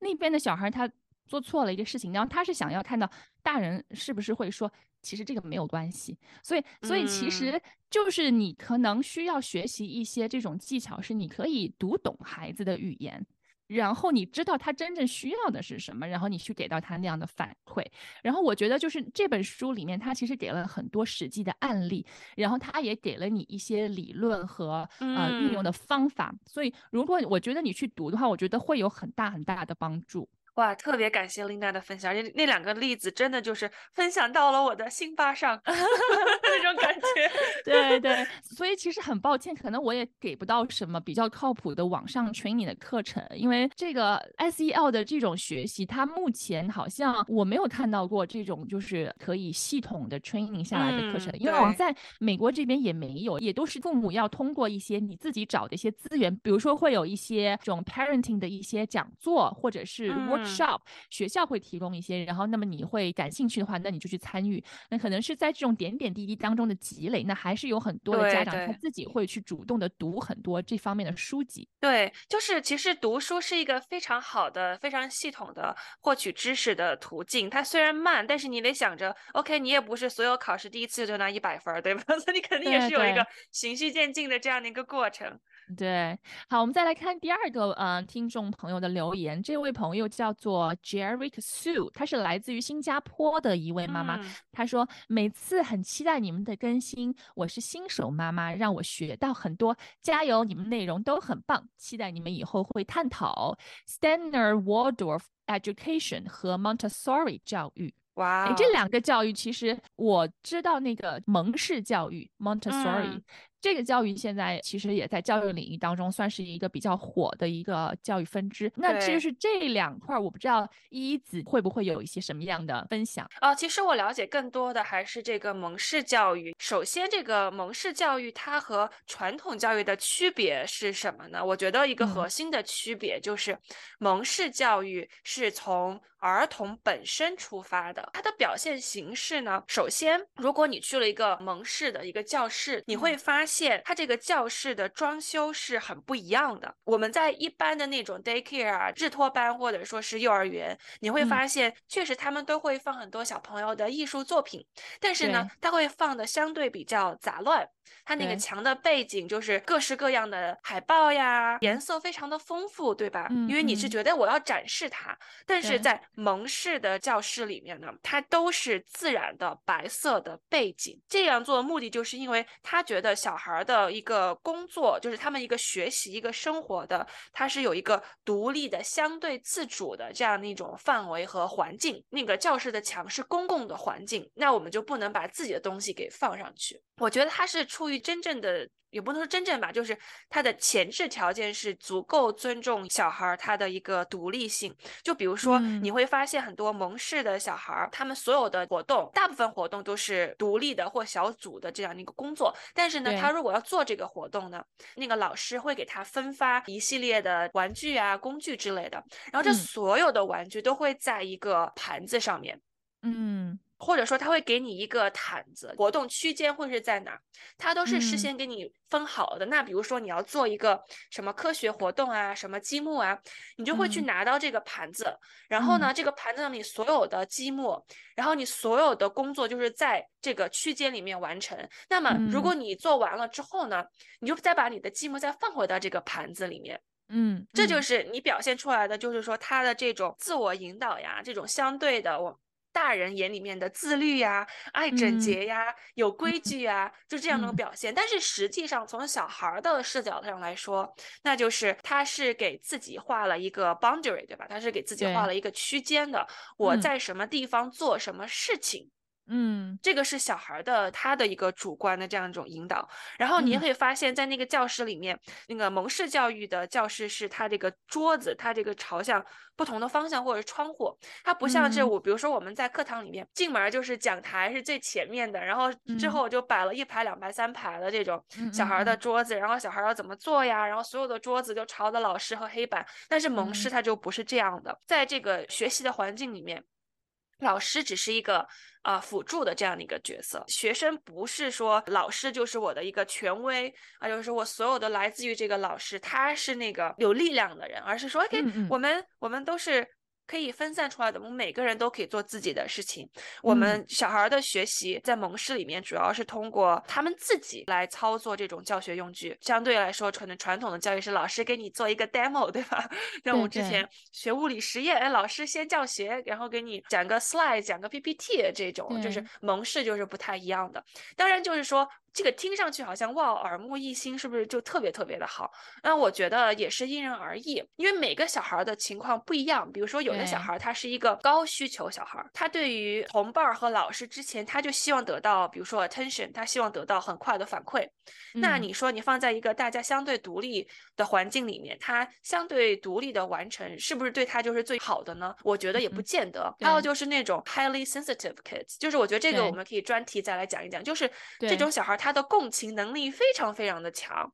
S1: 那边的小孩他做错了一个事情，然后他是想要看到大人是不是会说，其实这个没有关系。所以，所以其实就是你可能需要学习一些这种技巧，是你可以读懂孩子的语言。然后你知道他真正需要的是什么，然后你去给到他那样的反馈。然后我觉得就是这本书里面，他其实给了很多实际的案例，然后他也给了你一些理论和呃运用的方法。所以如果我觉得你去读的话，我觉得会有很大很大的帮助。
S2: 哇，特别感谢琳娜的分享，那那两个例子真的就是分享到了我的心巴上 <laughs> 那种感觉。<laughs>
S1: 对对，所以其实很抱歉，可能我也给不到什么比较靠谱的网上 training 的课程，因为这个 SEL 的这种学习，它目前好像我没有看到过这种就是可以系统的 training 下来的课程，因为我在美国这边也没有，也都是父母要通过一些你自己找的一些资源，比如说会有一些这种 parenting 的一些讲座，或者是 work。Shop 学校会提供一些，然后那么你会感兴趣的话，那你就去参与。那可能是在这种点点滴滴当中的积累，那还是有很多的家长他自己会去主动的读很多这方面的书籍。
S2: 对，就是其实读书是一个非常好的、非常系统的获取知识的途径。它虽然慢，但是你得想着，OK，你也不是所有考试第一次就拿一百分，对吧？<laughs> 所以你肯定也是有一个循序渐进的这样的一个过程。
S1: 对，好，我们再来看第二个呃听众朋友的留言。这位朋友叫做 Jerry Sue，他是来自于新加坡的一位妈妈。他说每次很期待你们的更新，我是新手妈妈，让我学到很多，加油！你们内容都很棒，期待你们以后会探讨 Standard Waldorf Education 和 Montessori 教育。
S2: 哇，
S1: 这两个教育其实我知道那个蒙氏教育 Montessori。这个教育现在其实也在教育领域当中算是一个比较火的一个教育分支。那其实是这两块，我不知道依依子会不会有一些什么样的分享
S2: 啊？其实我了解更多的还是这个蒙氏教育。首先，这个蒙氏教育它和传统教育的区别是什么呢？我觉得一个核心的区别就是蒙氏教育是从儿童本身出发的，它的表现形式呢？首先，如果你去了一个蒙氏的一个教室，你会发现它这个教室的装修是很不一样的。我们在一般的那种 daycare 啊、日托班或者说是幼儿园，你会发现，确实他们都会放很多小朋友的艺术作品，但是呢，它会放的相对比较杂乱。它那个墙的背景就是各式各样的海报呀，颜色非常的丰富，对吧？因为你是觉得我要展示它，但是在蒙氏的教室里面呢，它都是自然的白色的背景。这样做的目的就是因为他觉得小孩的一个工作，就是他们一个学习、一个生活的，它是有一个独立的、相对自主的这样的一种范围和环境。那个教室的墙是公共的环境，那我们就不能把自己的东西给放上去。我觉得他是出于真正的。也不能说真正吧，就是它的前置条件是足够尊重小孩儿他的一个独立性。就比如说，你会发现很多蒙氏的小孩儿，他们所有的活动，大部分活动都是独立的或小组的这样的一个工作。但是呢，他如果要做这个活动呢，那个老师会给他分发一系列的玩具啊、工具之类的。然后这所有的玩具都会在一个盘子上面。
S1: 嗯。
S2: 或者说他会给你一个毯子，活动区间会是在哪？他都是事先给你分好的。那比如说你要做一个什么科学活动啊，什么积木啊，你就会去拿到这个盘子，然后呢，这个盘子上你所有的积木，然后你所有的工作就是在这个区间里面完成。那么如果你做完了之后呢，你就再把你的积木再放回到这个盘子里面。
S1: 嗯，
S2: 这就是你表现出来的，就是说他的这种自我引导呀，这种相对的我。大人眼里面的自律呀、爱整洁呀、有规矩呀，就这样的表现。但是实际上，从小孩的视角上来说，那就是他是给自己画了一个 boundary，对吧？他是给自己画了一个区间的。我在什么地方做什么事情。
S1: 嗯，
S2: 这个是小孩的他的一个主观的这样一种引导，然后你也可以发现，在那个教室里面，那个蒙氏教育的教室是它这个桌子，它这个朝向不同的方向或者窗户，它不像这我，比如说我们在课堂里面进门就是讲台是最前面的，然后之后就摆了一排、两排、三排的这种小孩的桌子，然后小孩要怎么做呀？然后所有的桌子就朝着老师和黑板，但是蒙氏它就不是这样的，在这个学习的环境里面。老师只是一个啊辅助的这样的一个角色，学生不是说老师就是我的一个权威啊，就是我所有的来自于这个老师，他是那个有力量的人，而是说，OK，我们我们都是。可以分散出来的，我们每个人都可以做自己的事情。我们小孩的学习在蒙氏里面，主要是通过他们自己来操作这种教学用具。相对来说，可能传统的教育是老师给你做一个 demo，对吧？<laughs> 像我之前学物理实验，哎，老师先教学，然后给你讲个 slide，讲个 PPT，这种就是蒙氏就是不太一样的。当然，就是说。这个听上去好像哇，耳目一新，是不是就特别特别的好？那我觉得也是因人而异，因为每个小孩的情况不一样。比如说，有的小孩他是一个高需求小孩，他对于同伴和老师之前他就希望得到，比如说 attention，他希望得到很快的反馈。那你说你放在一个大家相对独立的环境里面，他相对独立的完成，是不是对他就是最好的呢？我觉得也不见得。还有就是那种 highly sensitive kids，就是我觉得这个我们可以专题再来讲一讲，就是这种小孩。他的共情能力非常非常的强，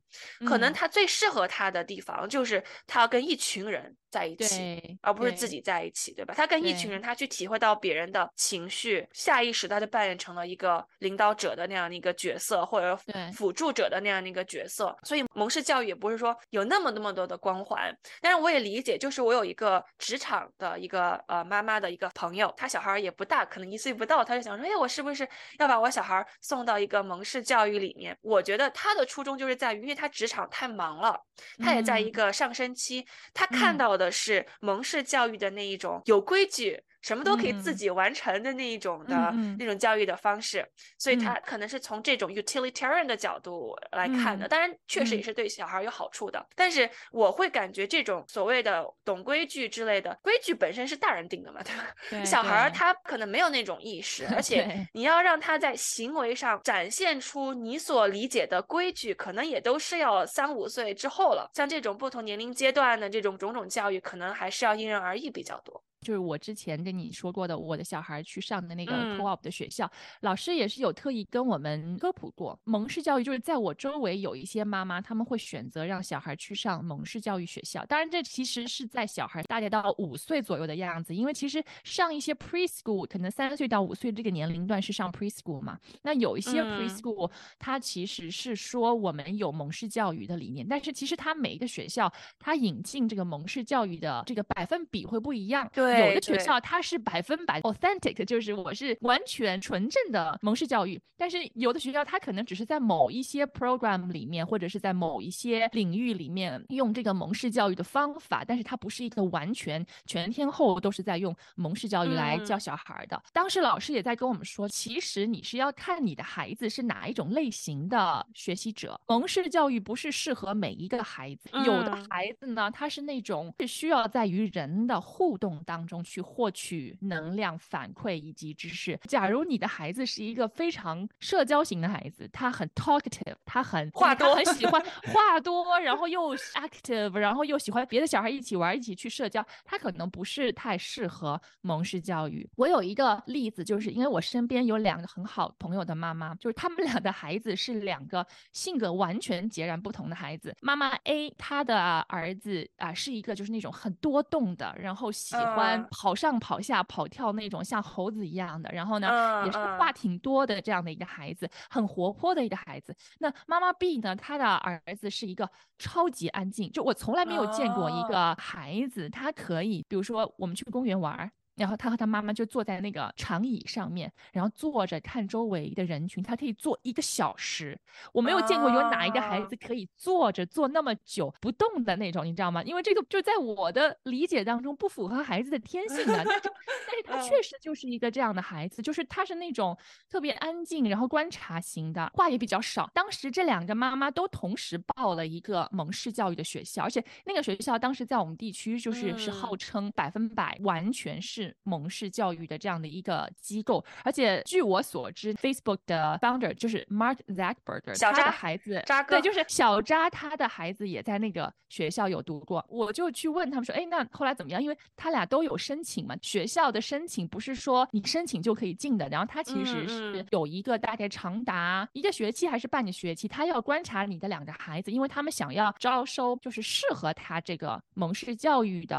S2: 可能他最适合他的地方就是他要跟一群人。在一起，而不是自己在一起，对吧？他跟一群人，他去体会到别人的情绪，下意识他就扮演成了一个领导者的那样的一个角色，或者辅助者的那样的一个角色。所以蒙氏教育也不是说有那么那么多的光环。但是我也理解，就是我有一个职场的一个呃妈妈的一个朋友，他小孩也不大，可能一岁不到，他就想说，哎，我是不是要把我小孩送到一个蒙氏教育里面？我觉得他的初衷就是在于，因为他职场太忙了，他也在一个上升期，他看到。的是蒙氏教育的那一种有规矩。什么都可以自己完成的那一种的那种教育的方式，所以他可能是从这种 utilitarian 的角度来看的。当然，确实也是对小孩有好处的。但是我会感觉这种所谓的懂规矩之类的规矩本身是大人定的嘛，对吧？<laughs> 小孩他可能没有那种意识，<laughs> 而且你要让他在行为上展现出你所理解的规矩，可能也都是要三五岁之后了。像这种不同年龄阶段的这种种种教育，可能还是要因人而异比较多。
S1: 就是我之前跟你说过的，我的小孩去上的那个 co-op 的学校，老师也是有特意跟我们科普过蒙氏教育。就是在我周围有一些妈妈，他们会选择让小孩去上蒙氏教育学校。当然，这其实是在小孩大概到五岁左右的样子，因为其实上一些 preschool 可能三岁到五岁这个年龄段是上 preschool 嘛。那有一些 preschool 它其实是说我们有蒙氏教育的理念，但是其实它每一个学校它引进这个蒙氏教育的这个百分比会不一样。
S2: 对。
S1: 有的学校它是百分百 authentic，就是我是完全纯正的蒙氏教育，但是有的学校它可能只是在某一些 program 里面，或者是在某一些领域里面用这个蒙氏教育的方法，但是它不是一个完全全天候都是在用蒙氏教育来教小孩的。当时老师也在跟我们说，其实你是要看你的孩子是哪一种类型的学习者，蒙氏教育不是适合每一个孩子，有的孩子呢，他是那种是需要在与人的互动当。中去获取能量反馈以及知识。假如你的孩子是一个非常社交型的孩子，他很 talkative，他很
S2: 话多，
S1: 很喜欢话多，然后又 active，然后又喜欢别的小孩一起玩，一起去社交，他可能不是太适合蒙氏教育。我有一个例子，就是因为我身边有两个很好朋友的妈妈，就是他们俩的孩子是两个性格完全截然不同的孩子。妈妈 A，她的儿子啊是一个就是那种很多动的，然后喜欢。跑上跑下跑跳那种像猴子一样的，然后呢也是话挺多的这样的一个孩子，很活泼的一个孩子。那妈妈 B 呢，她的儿子是一个超级安静，就我从来没有见过一个孩子，他可以，比如说我们去公园玩。然后他和他妈妈就坐在那个长椅上面，然后坐着看周围的人群。他可以坐一个小时，我没有见过有哪一个孩子可以坐着坐那么久不动的那种，你知道吗？因为这个就在我的理解当中不符合孩子的天性的。但是，<laughs> 但是他确实就是一个这样的孩子，就是他是那种特别安静，然后观察型的，话也比较少。当时这两个妈妈都同时报了一个蒙氏教育的学校，而且那个学校当时在我们地区就是是号称百分百完全是。蒙氏教育的这样的一个机构，而且据我所知，Facebook 的 founder 就是 Mark Zuckerberg，他的孩子，
S2: 扎
S1: 哥，对，就是小扎，他的孩子也在那个学校有读过。我就去问他们说，哎，那后来怎么样？因为他俩都有申请嘛，学校的申请不是说你申请就可以进的，然后他其实是有一个大概长达一个学期还是半个学期，他要观察你的两个孩子，因为他们想要招收就是适合他这个蒙氏教育的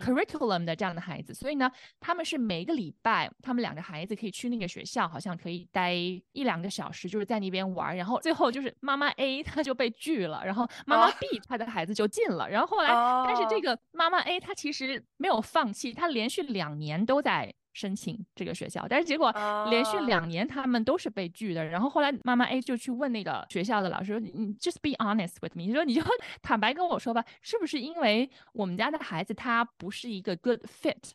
S1: curriculum 的这样的孩子，所以呢。他们是每个礼拜，他们两个孩子可以去那个学校，好像可以待一两个小时，就是在那边玩。然后最后就是妈妈 A <laughs> 她就被拒了，然后妈妈 B 她的孩子就进了。然后后来，但是这个妈妈 A 她其实没有放弃，她连续两年都在申请这个学校，但是结果连续两年他们都是被拒的。然后后来妈妈 A 就去问那个学校的老师说：“你 just be honest with me，你说你就 <laughs> 坦白跟我说吧，是不是因为我们家的孩子他不是一个 good fit？”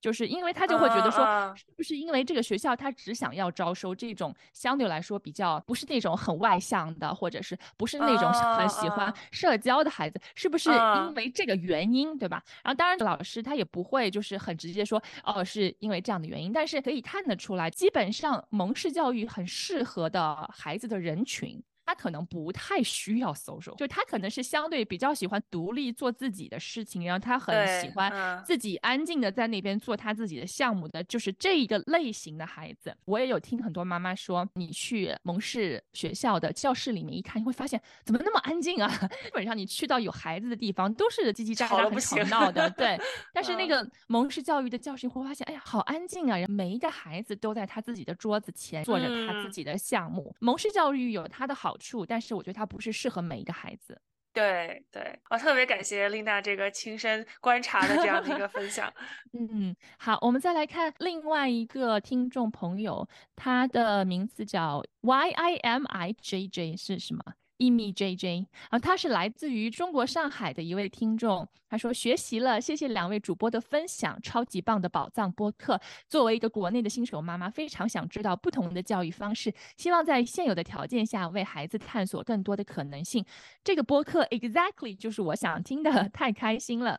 S1: 就是因为他就会觉得说，是不是因为这个学校他只想要招收这种相对来说比较不是那种很外向的，或者是不是那种很喜欢社交的孩子，是不是因为这个原因，对吧？然后当然老师他也不会就是很直接说，哦，是因为这样的原因，但是可以看得出来，基本上蒙氏教育很适合的孩子的人群。他可能不太需要 social，就他可能是相对比较喜欢独立做自己的事情，然后他很喜欢自己安静的在那边做他自己的项目的，就是这一个类型的孩子。我也有听很多妈妈说，你去蒙氏学校的教室里面一看，你会发现怎么那么安静啊？<laughs> 基本上你去到有孩子的地方，都是叽叽喳喳、很吵闹的。对，<laughs> 但是那个蒙氏教育的教室，你会发现，哎呀，好安静啊！每一个孩子都在他自己的桌子前做着他自己的项目。蒙氏教育有它的好。处，但是我觉得它不是适合每一个孩子。
S2: 对对，我特别感谢丽娜这个亲身观察的这样的一个分享。<laughs>
S1: 嗯，好，我们再来看另外一个听众朋友，他的名字叫 Y I M I J J 是什么？一米 J J 啊，他是来自于中国上海的一位听众。他说学习了，谢谢两位主播的分享，超级棒的宝藏播客。作为一个国内的新手妈妈，非常想知道不同的教育方式，希望在现有的条件下为孩子探索更多的可能性。这个播客 exactly 就是我想听的，<laughs> 太开心了。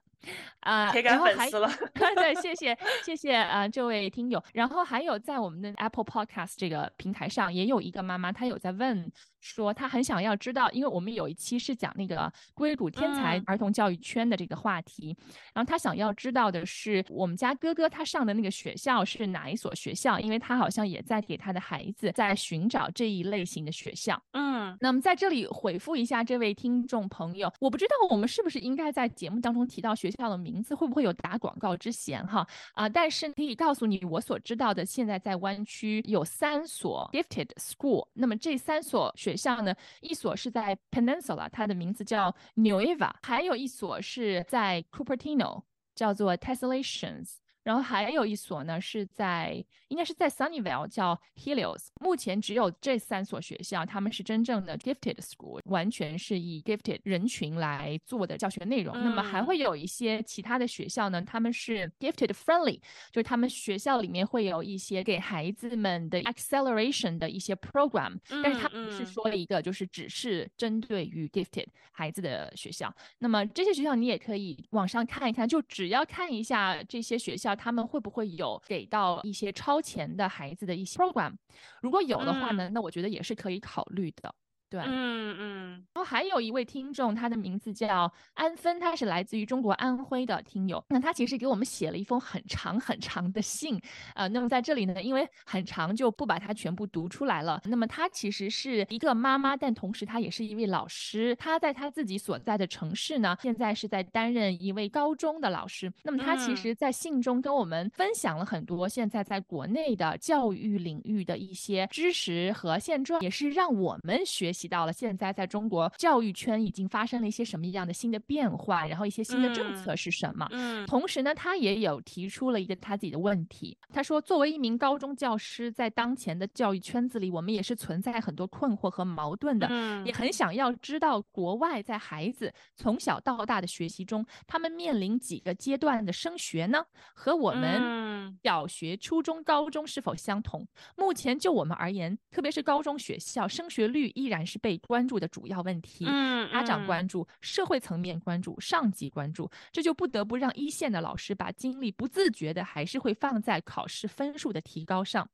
S1: 啊，然后还 <laughs> 对，谢谢谢谢啊，这位听友。然后还有在我们的 Apple Podcast 这个平台上，也有一个妈妈，她有在问说，他很想要知道，因为我们有一期是讲那个硅谷天才儿童教育圈的这个话题，然后他想要知道的是，我们家哥哥他上的那个学校是哪一所学校？因为他好像也在给他的孩子在寻找这一类型的学校。
S2: 嗯，
S1: 那么在这里回复一下这位听众朋友，我不知道我们是不是应该在节目当中提到学。学校的名字会不会有打广告之嫌哈啊？但是可以告诉你我所知道的，现在在湾区有三所 gifted school。那么这三所学学校呢，一所是在 Peninsula，它的名字叫 Nueva，还有一所是在 Cupertino，叫做 Tessellations。然后还有一所呢，是在应该是在 Sunnyvale，叫 Helios。目前只有这三所学校，他们是真正的 gifted school，完全是以 gifted 人群来做的教学内容。那么还会有一些其他的学校呢，他们是 gifted friendly，就是他们学校里面会有一些给孩子们的 acceleration 的一些 program，但是他不是说一个就是只是针对于 gifted 孩子的学校。那么这些学校你也可以网上看一看，就只要看一下这些学校。他们会不会有给到一些超前的孩子的一些 program？如果有的话呢，那我觉得也是可以考虑的。对，
S2: 嗯嗯，
S1: 然后还有一位听众，他的名字叫安芬，他是来自于中国安徽的听友。那他其实给我们写了一封很长很长的信，呃，那么在这里呢，因为很长就不把它全部读出来了。那么他其实是一个妈妈，但同时他也是一位老师。他在他自己所在的城市呢，现在是在担任一位高中的老师。那么他其实，在信中跟我们分享了很多现在在国内的教育领域的一些知识和现状，也是让我们学习。提到了现在在中国教育圈已经发生了一些什么样的新的变化，然后一些新的政策是什么？
S2: 嗯，
S1: 同时呢，他也有提出了一个他自己的问题。他说，作为一名高中教师，在当前的教育圈子里，我们也是存在很多困惑和矛盾的，也很想要知道国外在孩子从小到大的学习中，他们面临几个阶段的升学呢？和我们小学、初中、高中是否相同？目前就我们而言，特别是高中学校升学率依然是。被关注的主要问题，家长关注，社会层面关注，上级关注，这就不得不让一线的老师把精力不自觉的还是会放在考试分数的提高上。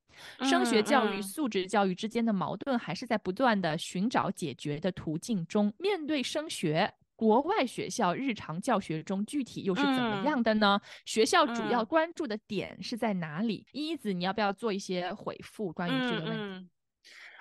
S1: 升学教育、素质教育之间的矛盾还是在不断的寻找解决的途径中。面对升学，国外学校日常教学中具体又是怎么样的呢？学校主要关注的点是在哪里？一子，你要不要做一些回复关于这个问题？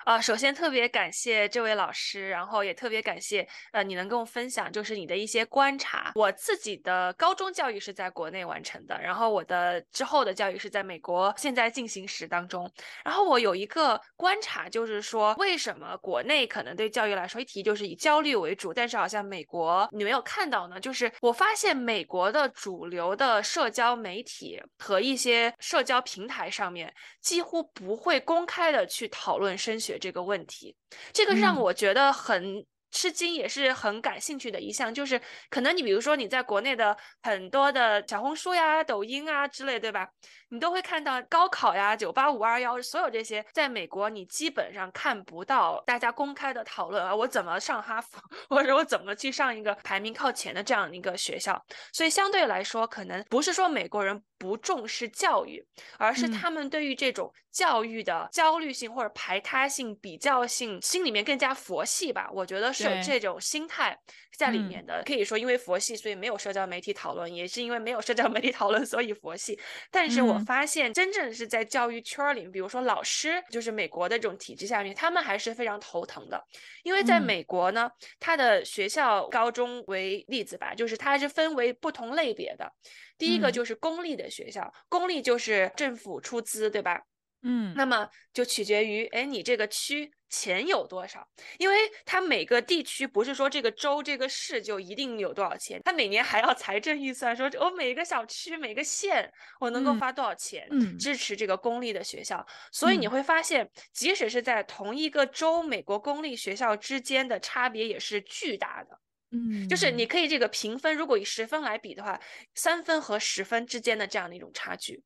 S2: 啊，首先特别感谢这位老师，然后也特别感谢呃你能跟我分享就是你的一些观察。我自己的高中教育是在国内完成的，然后我的之后的教育是在美国现在进行时当中。然后我有一个观察，就是说为什么国内可能对教育来说一提就是以焦虑为主，但是好像美国你没有看到呢？就是我发现美国的主流的社交媒体和一些社交平台上面几乎不会公开的去讨论升学。这个问题，这个让我觉得很吃惊，也是很感兴趣的一项，就是可能你比如说你在国内的很多的小红书呀、抖音啊之类，对吧？你都会看到高考呀、九八五二幺，所有这些，在美国你基本上看不到大家公开的讨论啊，我怎么上哈佛，<laughs> 或者我怎么去上一个排名靠前的这样一个学校。所以相对来说，可能不是说美国人不重视教育，而是他们对于这种教育的焦虑性或者排他性、比较性，心里面更加佛系吧。我觉得是有这种心态在里面的。可以说，因为佛系，所以没有社交媒体讨论；也是因为没有社交媒体讨论，所以佛系。但是我。发现真正是在教育圈里，比如说老师，就是美国的这种体制下面，他们还是非常头疼的。因为在美国呢，它的学校高中为例子吧，就是它是分为不同类别的。第一个就是公立的学校，公立就是政府出资，对吧？
S1: 嗯，
S2: 那么就取决于，哎，你这个区钱有多少，因为它每个地区不是说这个州这个市就一定有多少钱，它每年还要 <laughs> 财政预算，说我每个小区每个县我能够发多少钱支持这个公立的学校，所以你会发现，即使是在同一个州，美国公立学校之间的差别也是巨大的。
S1: 嗯，
S2: 就是你可以这个评分，如果以十分来比的话，三分和十分之间的这样的一种差距。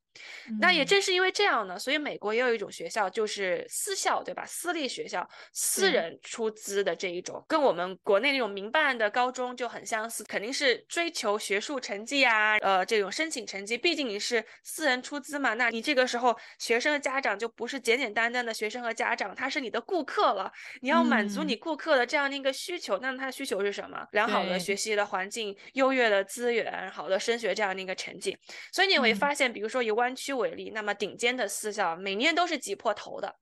S2: 那也正是因为这样呢，所以美国也有一种学校，就是私校，对吧？私立学校，私人出资的这一种，跟我们国内那种民办的高中就很相似，肯定是追求学术成绩啊，呃，这种申请成绩。毕竟你是私人出资嘛，那你这个时候学生的家长就不是简简单单的学生和家长，他是你的顾客了。你要满足你顾客的这样的一个需求，那他的需求是什么？良好的学习的环境、优越的资源、好的升学这样的一个成绩。所以你会发现，比如说有。湾区为例，那么顶尖的私校每年都是挤破头的，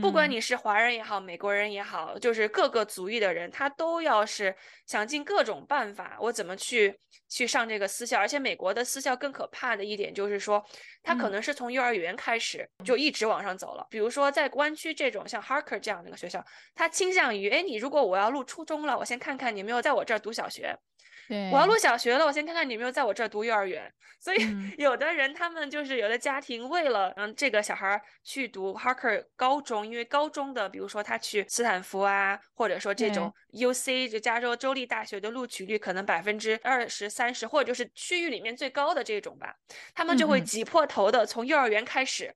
S2: 不管你是华人也好，美国人也好，就是各个族裔的人，他都要是想尽各种办法，我怎么去去上这个私校？而且美国的私校更可怕的一点就是说，他可能是从幼儿园开始就一直往上走了。比如说在湾区这种像 Harker 这样的一个学校，他倾向于，哎，你如果我要录初中了，我先看看你有没有在我这儿读小学。我要录小学了，我先看看你有没有在我这儿读幼儿园。所以 <laughs> 有的人他们就是有的家庭为了让这个小孩去读 Harker 高中，因为高中的比如说他去斯坦福啊，或者说这种 UC 就加州州立大学的录取率可能百分之二十三十，或者就是区域里面最高的这种吧，他们就会挤破头的从幼儿园开始，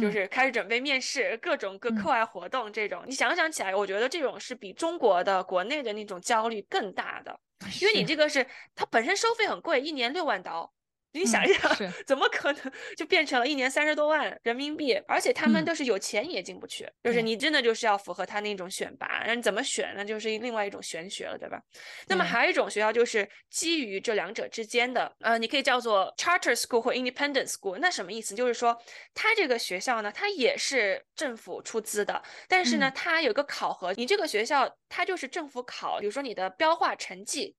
S2: 就是开始准备面试，各种各课外活动这种。你想想起来，我觉得这种是比中国的国内的那种焦虑更大的。因为你这个是它本身收费很贵，一年六万刀。你想一想，怎么可能就变成了一年三十多万人民币？而且他们都是有钱也进不去，就是你真的就是要符合他那种选拔，那你怎么选？那就是另外一种玄学了，对吧？那么还有一种学校就是基于这两者之间的，呃，你可以叫做 charter school 或 independent school。那什么意思？就是说它这个学校呢，它也是政府出资的，但是呢，它有个考核，你这个学校它就是政府考，比如说你的标化成绩。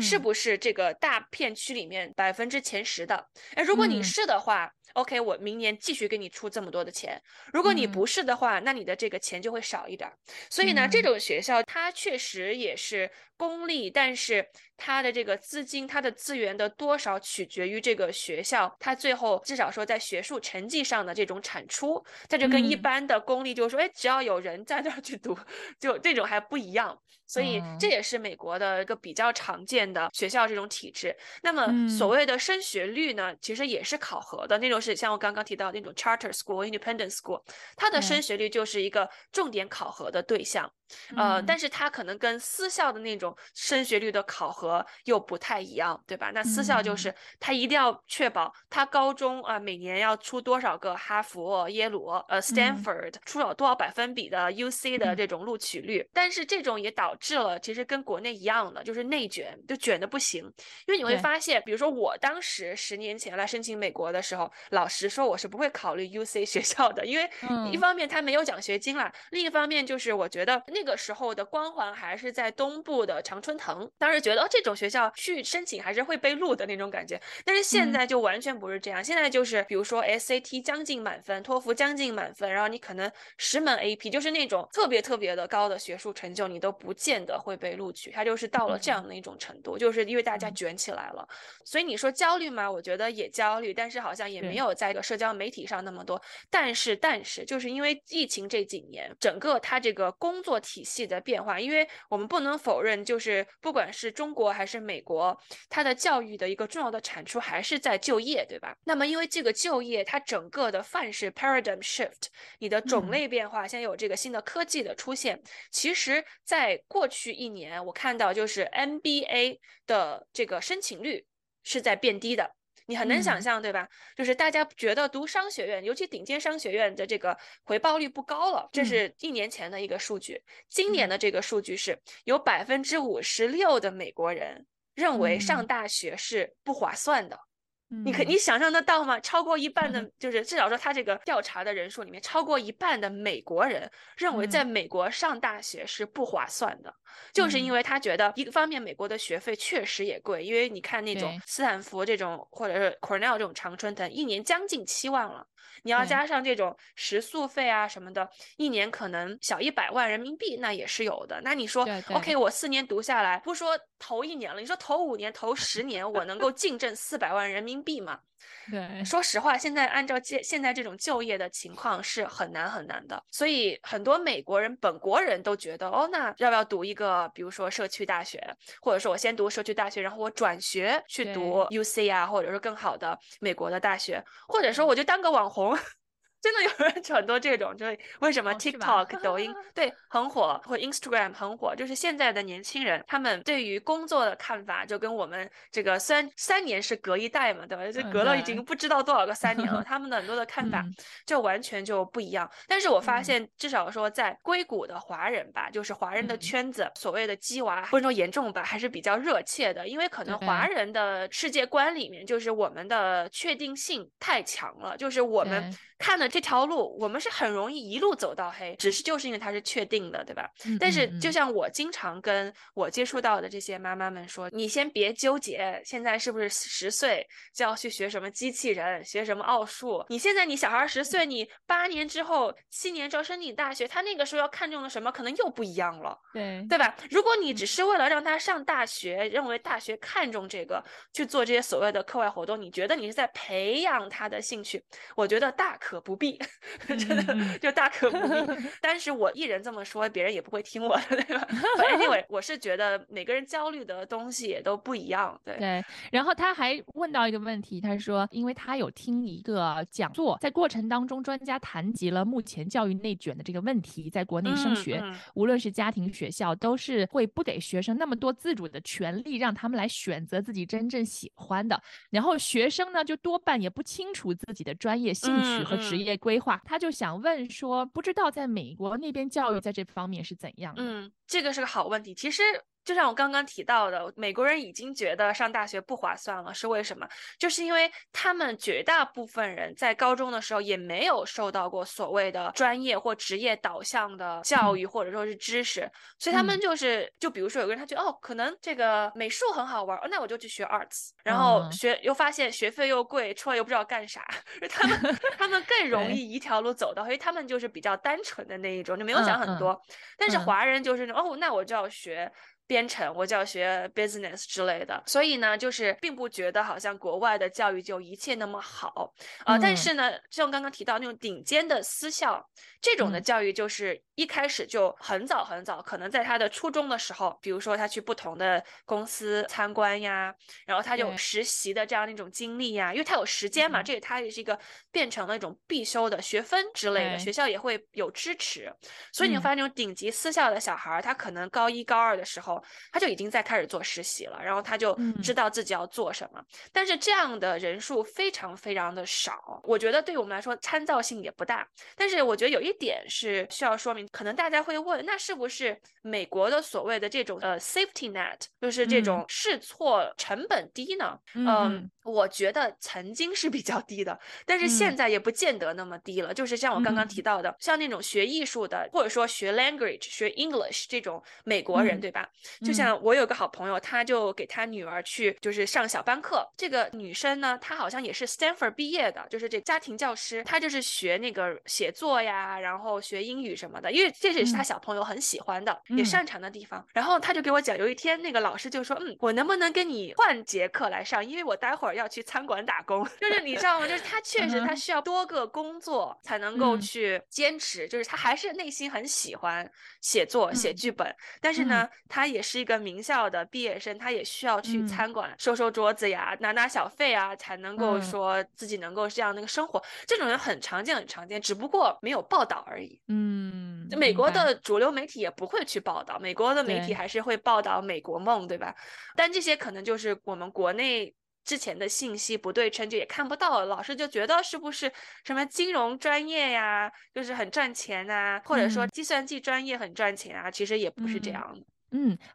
S2: 是不是这个大片区里面百分之前十的？哎，如果你是的话，OK，我明年继续给你出这么多的钱。如果你不是的话，那你的这个钱就会少一点。所以呢，这种学校它确实也是公立，但是它的这个资金、它的资源的多少取决于这个学校，它最后至少说在学术成绩上的这种产出，它就跟一般的公立就是说，哎，只要有人在那儿去读，就这种还不一样。所以这也是美国的一个比较常见的学校这种体制。那么所谓的升学率呢，其实也是考核的那种，是像我刚刚提到那种 charter school、independent school，它的升学率就是一个重点考核的对象。呃，但是它可能跟私校的那种升学率的考核又不太一样，对吧？那私校就是他一定要确保他高中啊每年要出多少个哈佛、耶鲁、呃 Stanford，出了多少百分比的 UC 的这种录取率。但是这种也导致了其实跟国内一样的，就是内卷，就卷的不行。因为你会发现，比如说我当时十年前来申请美国的时候，老实说我是不会考虑 UC 学校的，因为一方面他没有奖学金啦，另一方面就是我觉得那。个时候的光环还是在东部的常春藤，当时觉得哦这种学校去申请还是会被录的那种感觉，但是现在就完全不是这样，现在就是比如说 SAT 将近满分，托福将近满分，然后你可能十门 AP 就是那种特别特别的高的学术成就，你都不见得会被录取，它就是到了这样的一种程度，就是因为大家卷起来了，所以你说焦虑吗？我觉得也焦虑，但是好像也没有在一个社交媒体上那么多，但是但是就是因为疫情这几年，整个它这个工作体。体系的变化，因为我们不能否认，就是不管是中国还是美国，它的教育的一个重要的产出还是在就业，对吧？那么因为这个就业，它整个的范式 paradigm shift，你的种类变化，现在有这个新的科技的出现，其实在过去一年，我看到就是 MBA 的这个申请率是在变低的。你很难想象，对吧？就是大家觉得读商学院，尤其顶尖商学院的这个回报率不高了。这是一年前的一个数据，今年的这个数据是有百分之五十六的美国人认为上大学是不划算的。你可你想象得到吗？超过一半的，<laughs> 就是至少说他这个调查的人数里面，超过一半的美国人认为在美国上大学是不划算的，就是因为他觉得一个方面美国的学费确实也贵，因为你看那种斯坦福这种或者是 Cornell 这种常春藤，一年将近七万了。你要加上这种食宿费啊什么的，一年可能小一百万人民币，那也是有的。那你说，OK，我四年读下来，不说头一年了，你说头五年、头十年，我能够净挣四百万人民币吗？
S1: 对，
S2: 说实话，现在按照现现在这种就业的情况是很难很难的，所以很多美国人本国人都觉得，哦，那要不要读一个，比如说社区大学，或者说我先读社区大学，然后我转学去读 U C 啊，或者说更好的美国的大学，或者说我就当个网红。真的有人 <laughs> 很多这种，就是为什么 TikTok、抖音对很火，或 Instagram 很火，就是现在的年轻人，他们对于工作的看法就跟我们这个三三年是隔一代嘛，对吧？就隔了已经不知道多少个三年了，<laughs> 他们的很多的看法就完全就不一样。但是我发现，至少说在硅谷的华人吧，就是华人的圈子，所谓的鸡娃不能说严重吧，还是比较热切的，因为可能华人的世界观里面，就是我们的确定性太强了，就是我们。看了这条路，我们是很容易一路走到黑，只是就是因为它是确定的，对吧？但是就像我经常跟我接触到的这些妈妈们说，你先别纠结，现在是不是十岁就要去学什么机器人，学什么奥数？你现在你小孩十岁，你八年之后、七年之后申请大学，他那个时候要看中的什么，可能又不一样了，
S1: 对
S2: 对吧？如果你只是为了让他上大学，认为大学看重这个，去做这些所谓的课外活动，你觉得你是在培养他的兴趣？我觉得大。可不必，<laughs> 真的就大可不必。<laughs> 但是我一人这么说，别人也不会听我的，对吧？反正 <laughs> 我我是觉得每个人焦虑的东西也都不一样，对。
S1: 对。然后他还问到一个问题，他说，因为他有听一个讲座，在过程当中，专家谈及了目前教育内卷的这个问题，在国内升学，无论是家庭、学校，都是会不给学生那么多自主的权利，让他们来选择自己真正喜欢的。然后学生呢，就多半也不清楚自己的专业兴趣和。职业规划，他就想问说，不知道在美国那边教育在这方面是怎样？
S2: 嗯，这个是个好问题。其实。就像我刚刚提到的，美国人已经觉得上大学不划算了，是为什么？就是因为他们绝大部分人在高中的时候也没有受到过所谓的专业或职业导向的教育，或者说是知识，所以他们就是，就比如说有个人他觉得哦，可能这个美术很好玩，那我就去学 arts，然后学又发现学费又贵，出来又不知道干啥，<laughs> 他们 <laughs> 他们更容易一条路走到，因为他们就是比较单纯的那一种，就没有想很多。但是华人就是哦，那我就要学。编程，我就要学 business 之类的，所以呢，就是并不觉得好像国外的教育就一切那么好。啊。但是呢，像刚刚提到那种顶尖的私校，这种的教育就是一开始就很早很早，可能在他的初中的时候，比如说他去不同的公司参观呀，然后他有实习的这样的一种经历呀，因为他有时间嘛，这他也是一个变成了一种必修的学分之类的，学校也会有支持。所以你会发现，那种顶级私校的小孩，他可能高一高二的时候。他就已经在开始做实习了，然后他就知道自己要做什么。但是这样的人数非常非常的少，我觉得对我们来说参照性也不大。但是我觉得有一点是需要说明，可能大家会问，那是不是美国的所谓的这种呃 safety net，就是这种试错成本低呢？嗯，我觉得曾经是比较低的，但是现在也不见得那么低了。就是像我刚刚提到的，像那种学艺术的，或者说学 language、学 English 这种美国人，对吧？就像我有个好朋友，他就给他女儿去就是上小班课。这个女生呢，她好像也是 Stanford 毕业的，就是这家庭教师。她就是学那个写作呀，然后学英语什么的，因为这也是他小朋友很喜欢的，也擅长的地方。然后他就给我讲，有一天那个老师就说：“嗯，我能不能跟你换节课来上？因为我待会儿要去餐馆打工。”就是你知道吗？就是他确实他需要多个工作才能够去坚持，就是他还是内心很喜欢写作、写剧本，但是呢，他。也是一个名校的毕业生，他也需要去餐馆收收桌子呀，拿拿小费啊，才能够说自己能够这样那个生活。这种人很常见，很常见，只不过没有报道而已。
S1: 嗯，
S2: 美国的主流媒体也不会去报道，美国的媒体还是会报道美国梦，对吧？但这些可能就是我们国内之前的信息不对称，就也看不到。老师就觉得是不是什么金融专业呀，就是很赚钱啊，或者说计算机专业很赚钱啊？其实也不是这样的。
S1: 嗯，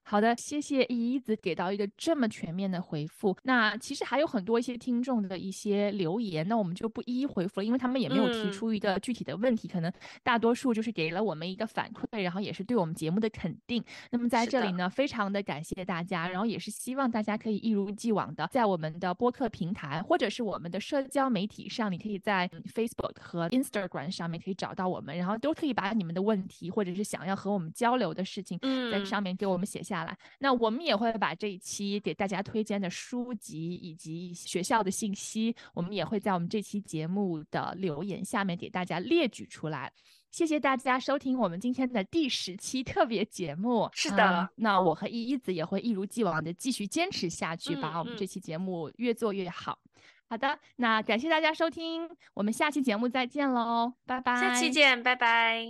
S1: 好的，谢谢依依子给到一个这么全面的回复。那其实还有很多一些听众的一些留言，那我们就不一一回复了，因为他们也没有提出一个具体的问题，可能大多数就是给了我们一个反馈，然后也是对我们节目的肯定。那么在这里呢，非常的感谢大家，然后也是希望大家可以一如既往的在我们的播客平台或者是我们的社交媒体上，你可以在 Facebook 和 Instagram 上面可以找到我们，然后都可以把你们的问题或者是想要和我们交流的事情，在上面给。我们写下来，那我们也会把这一期给大家推荐的书籍以及学校的信息，我们也会在我们这期节目的留言下面给大家列举出来。谢谢大家收听我们今天的第十期特别节目。
S2: 是的，
S1: 那我和依依子也会一如既往的继续坚持下去，把我们这期节目越做越好。好的，那感谢大家收听，我们下期节目再见喽，拜拜。
S2: 下期见，拜拜。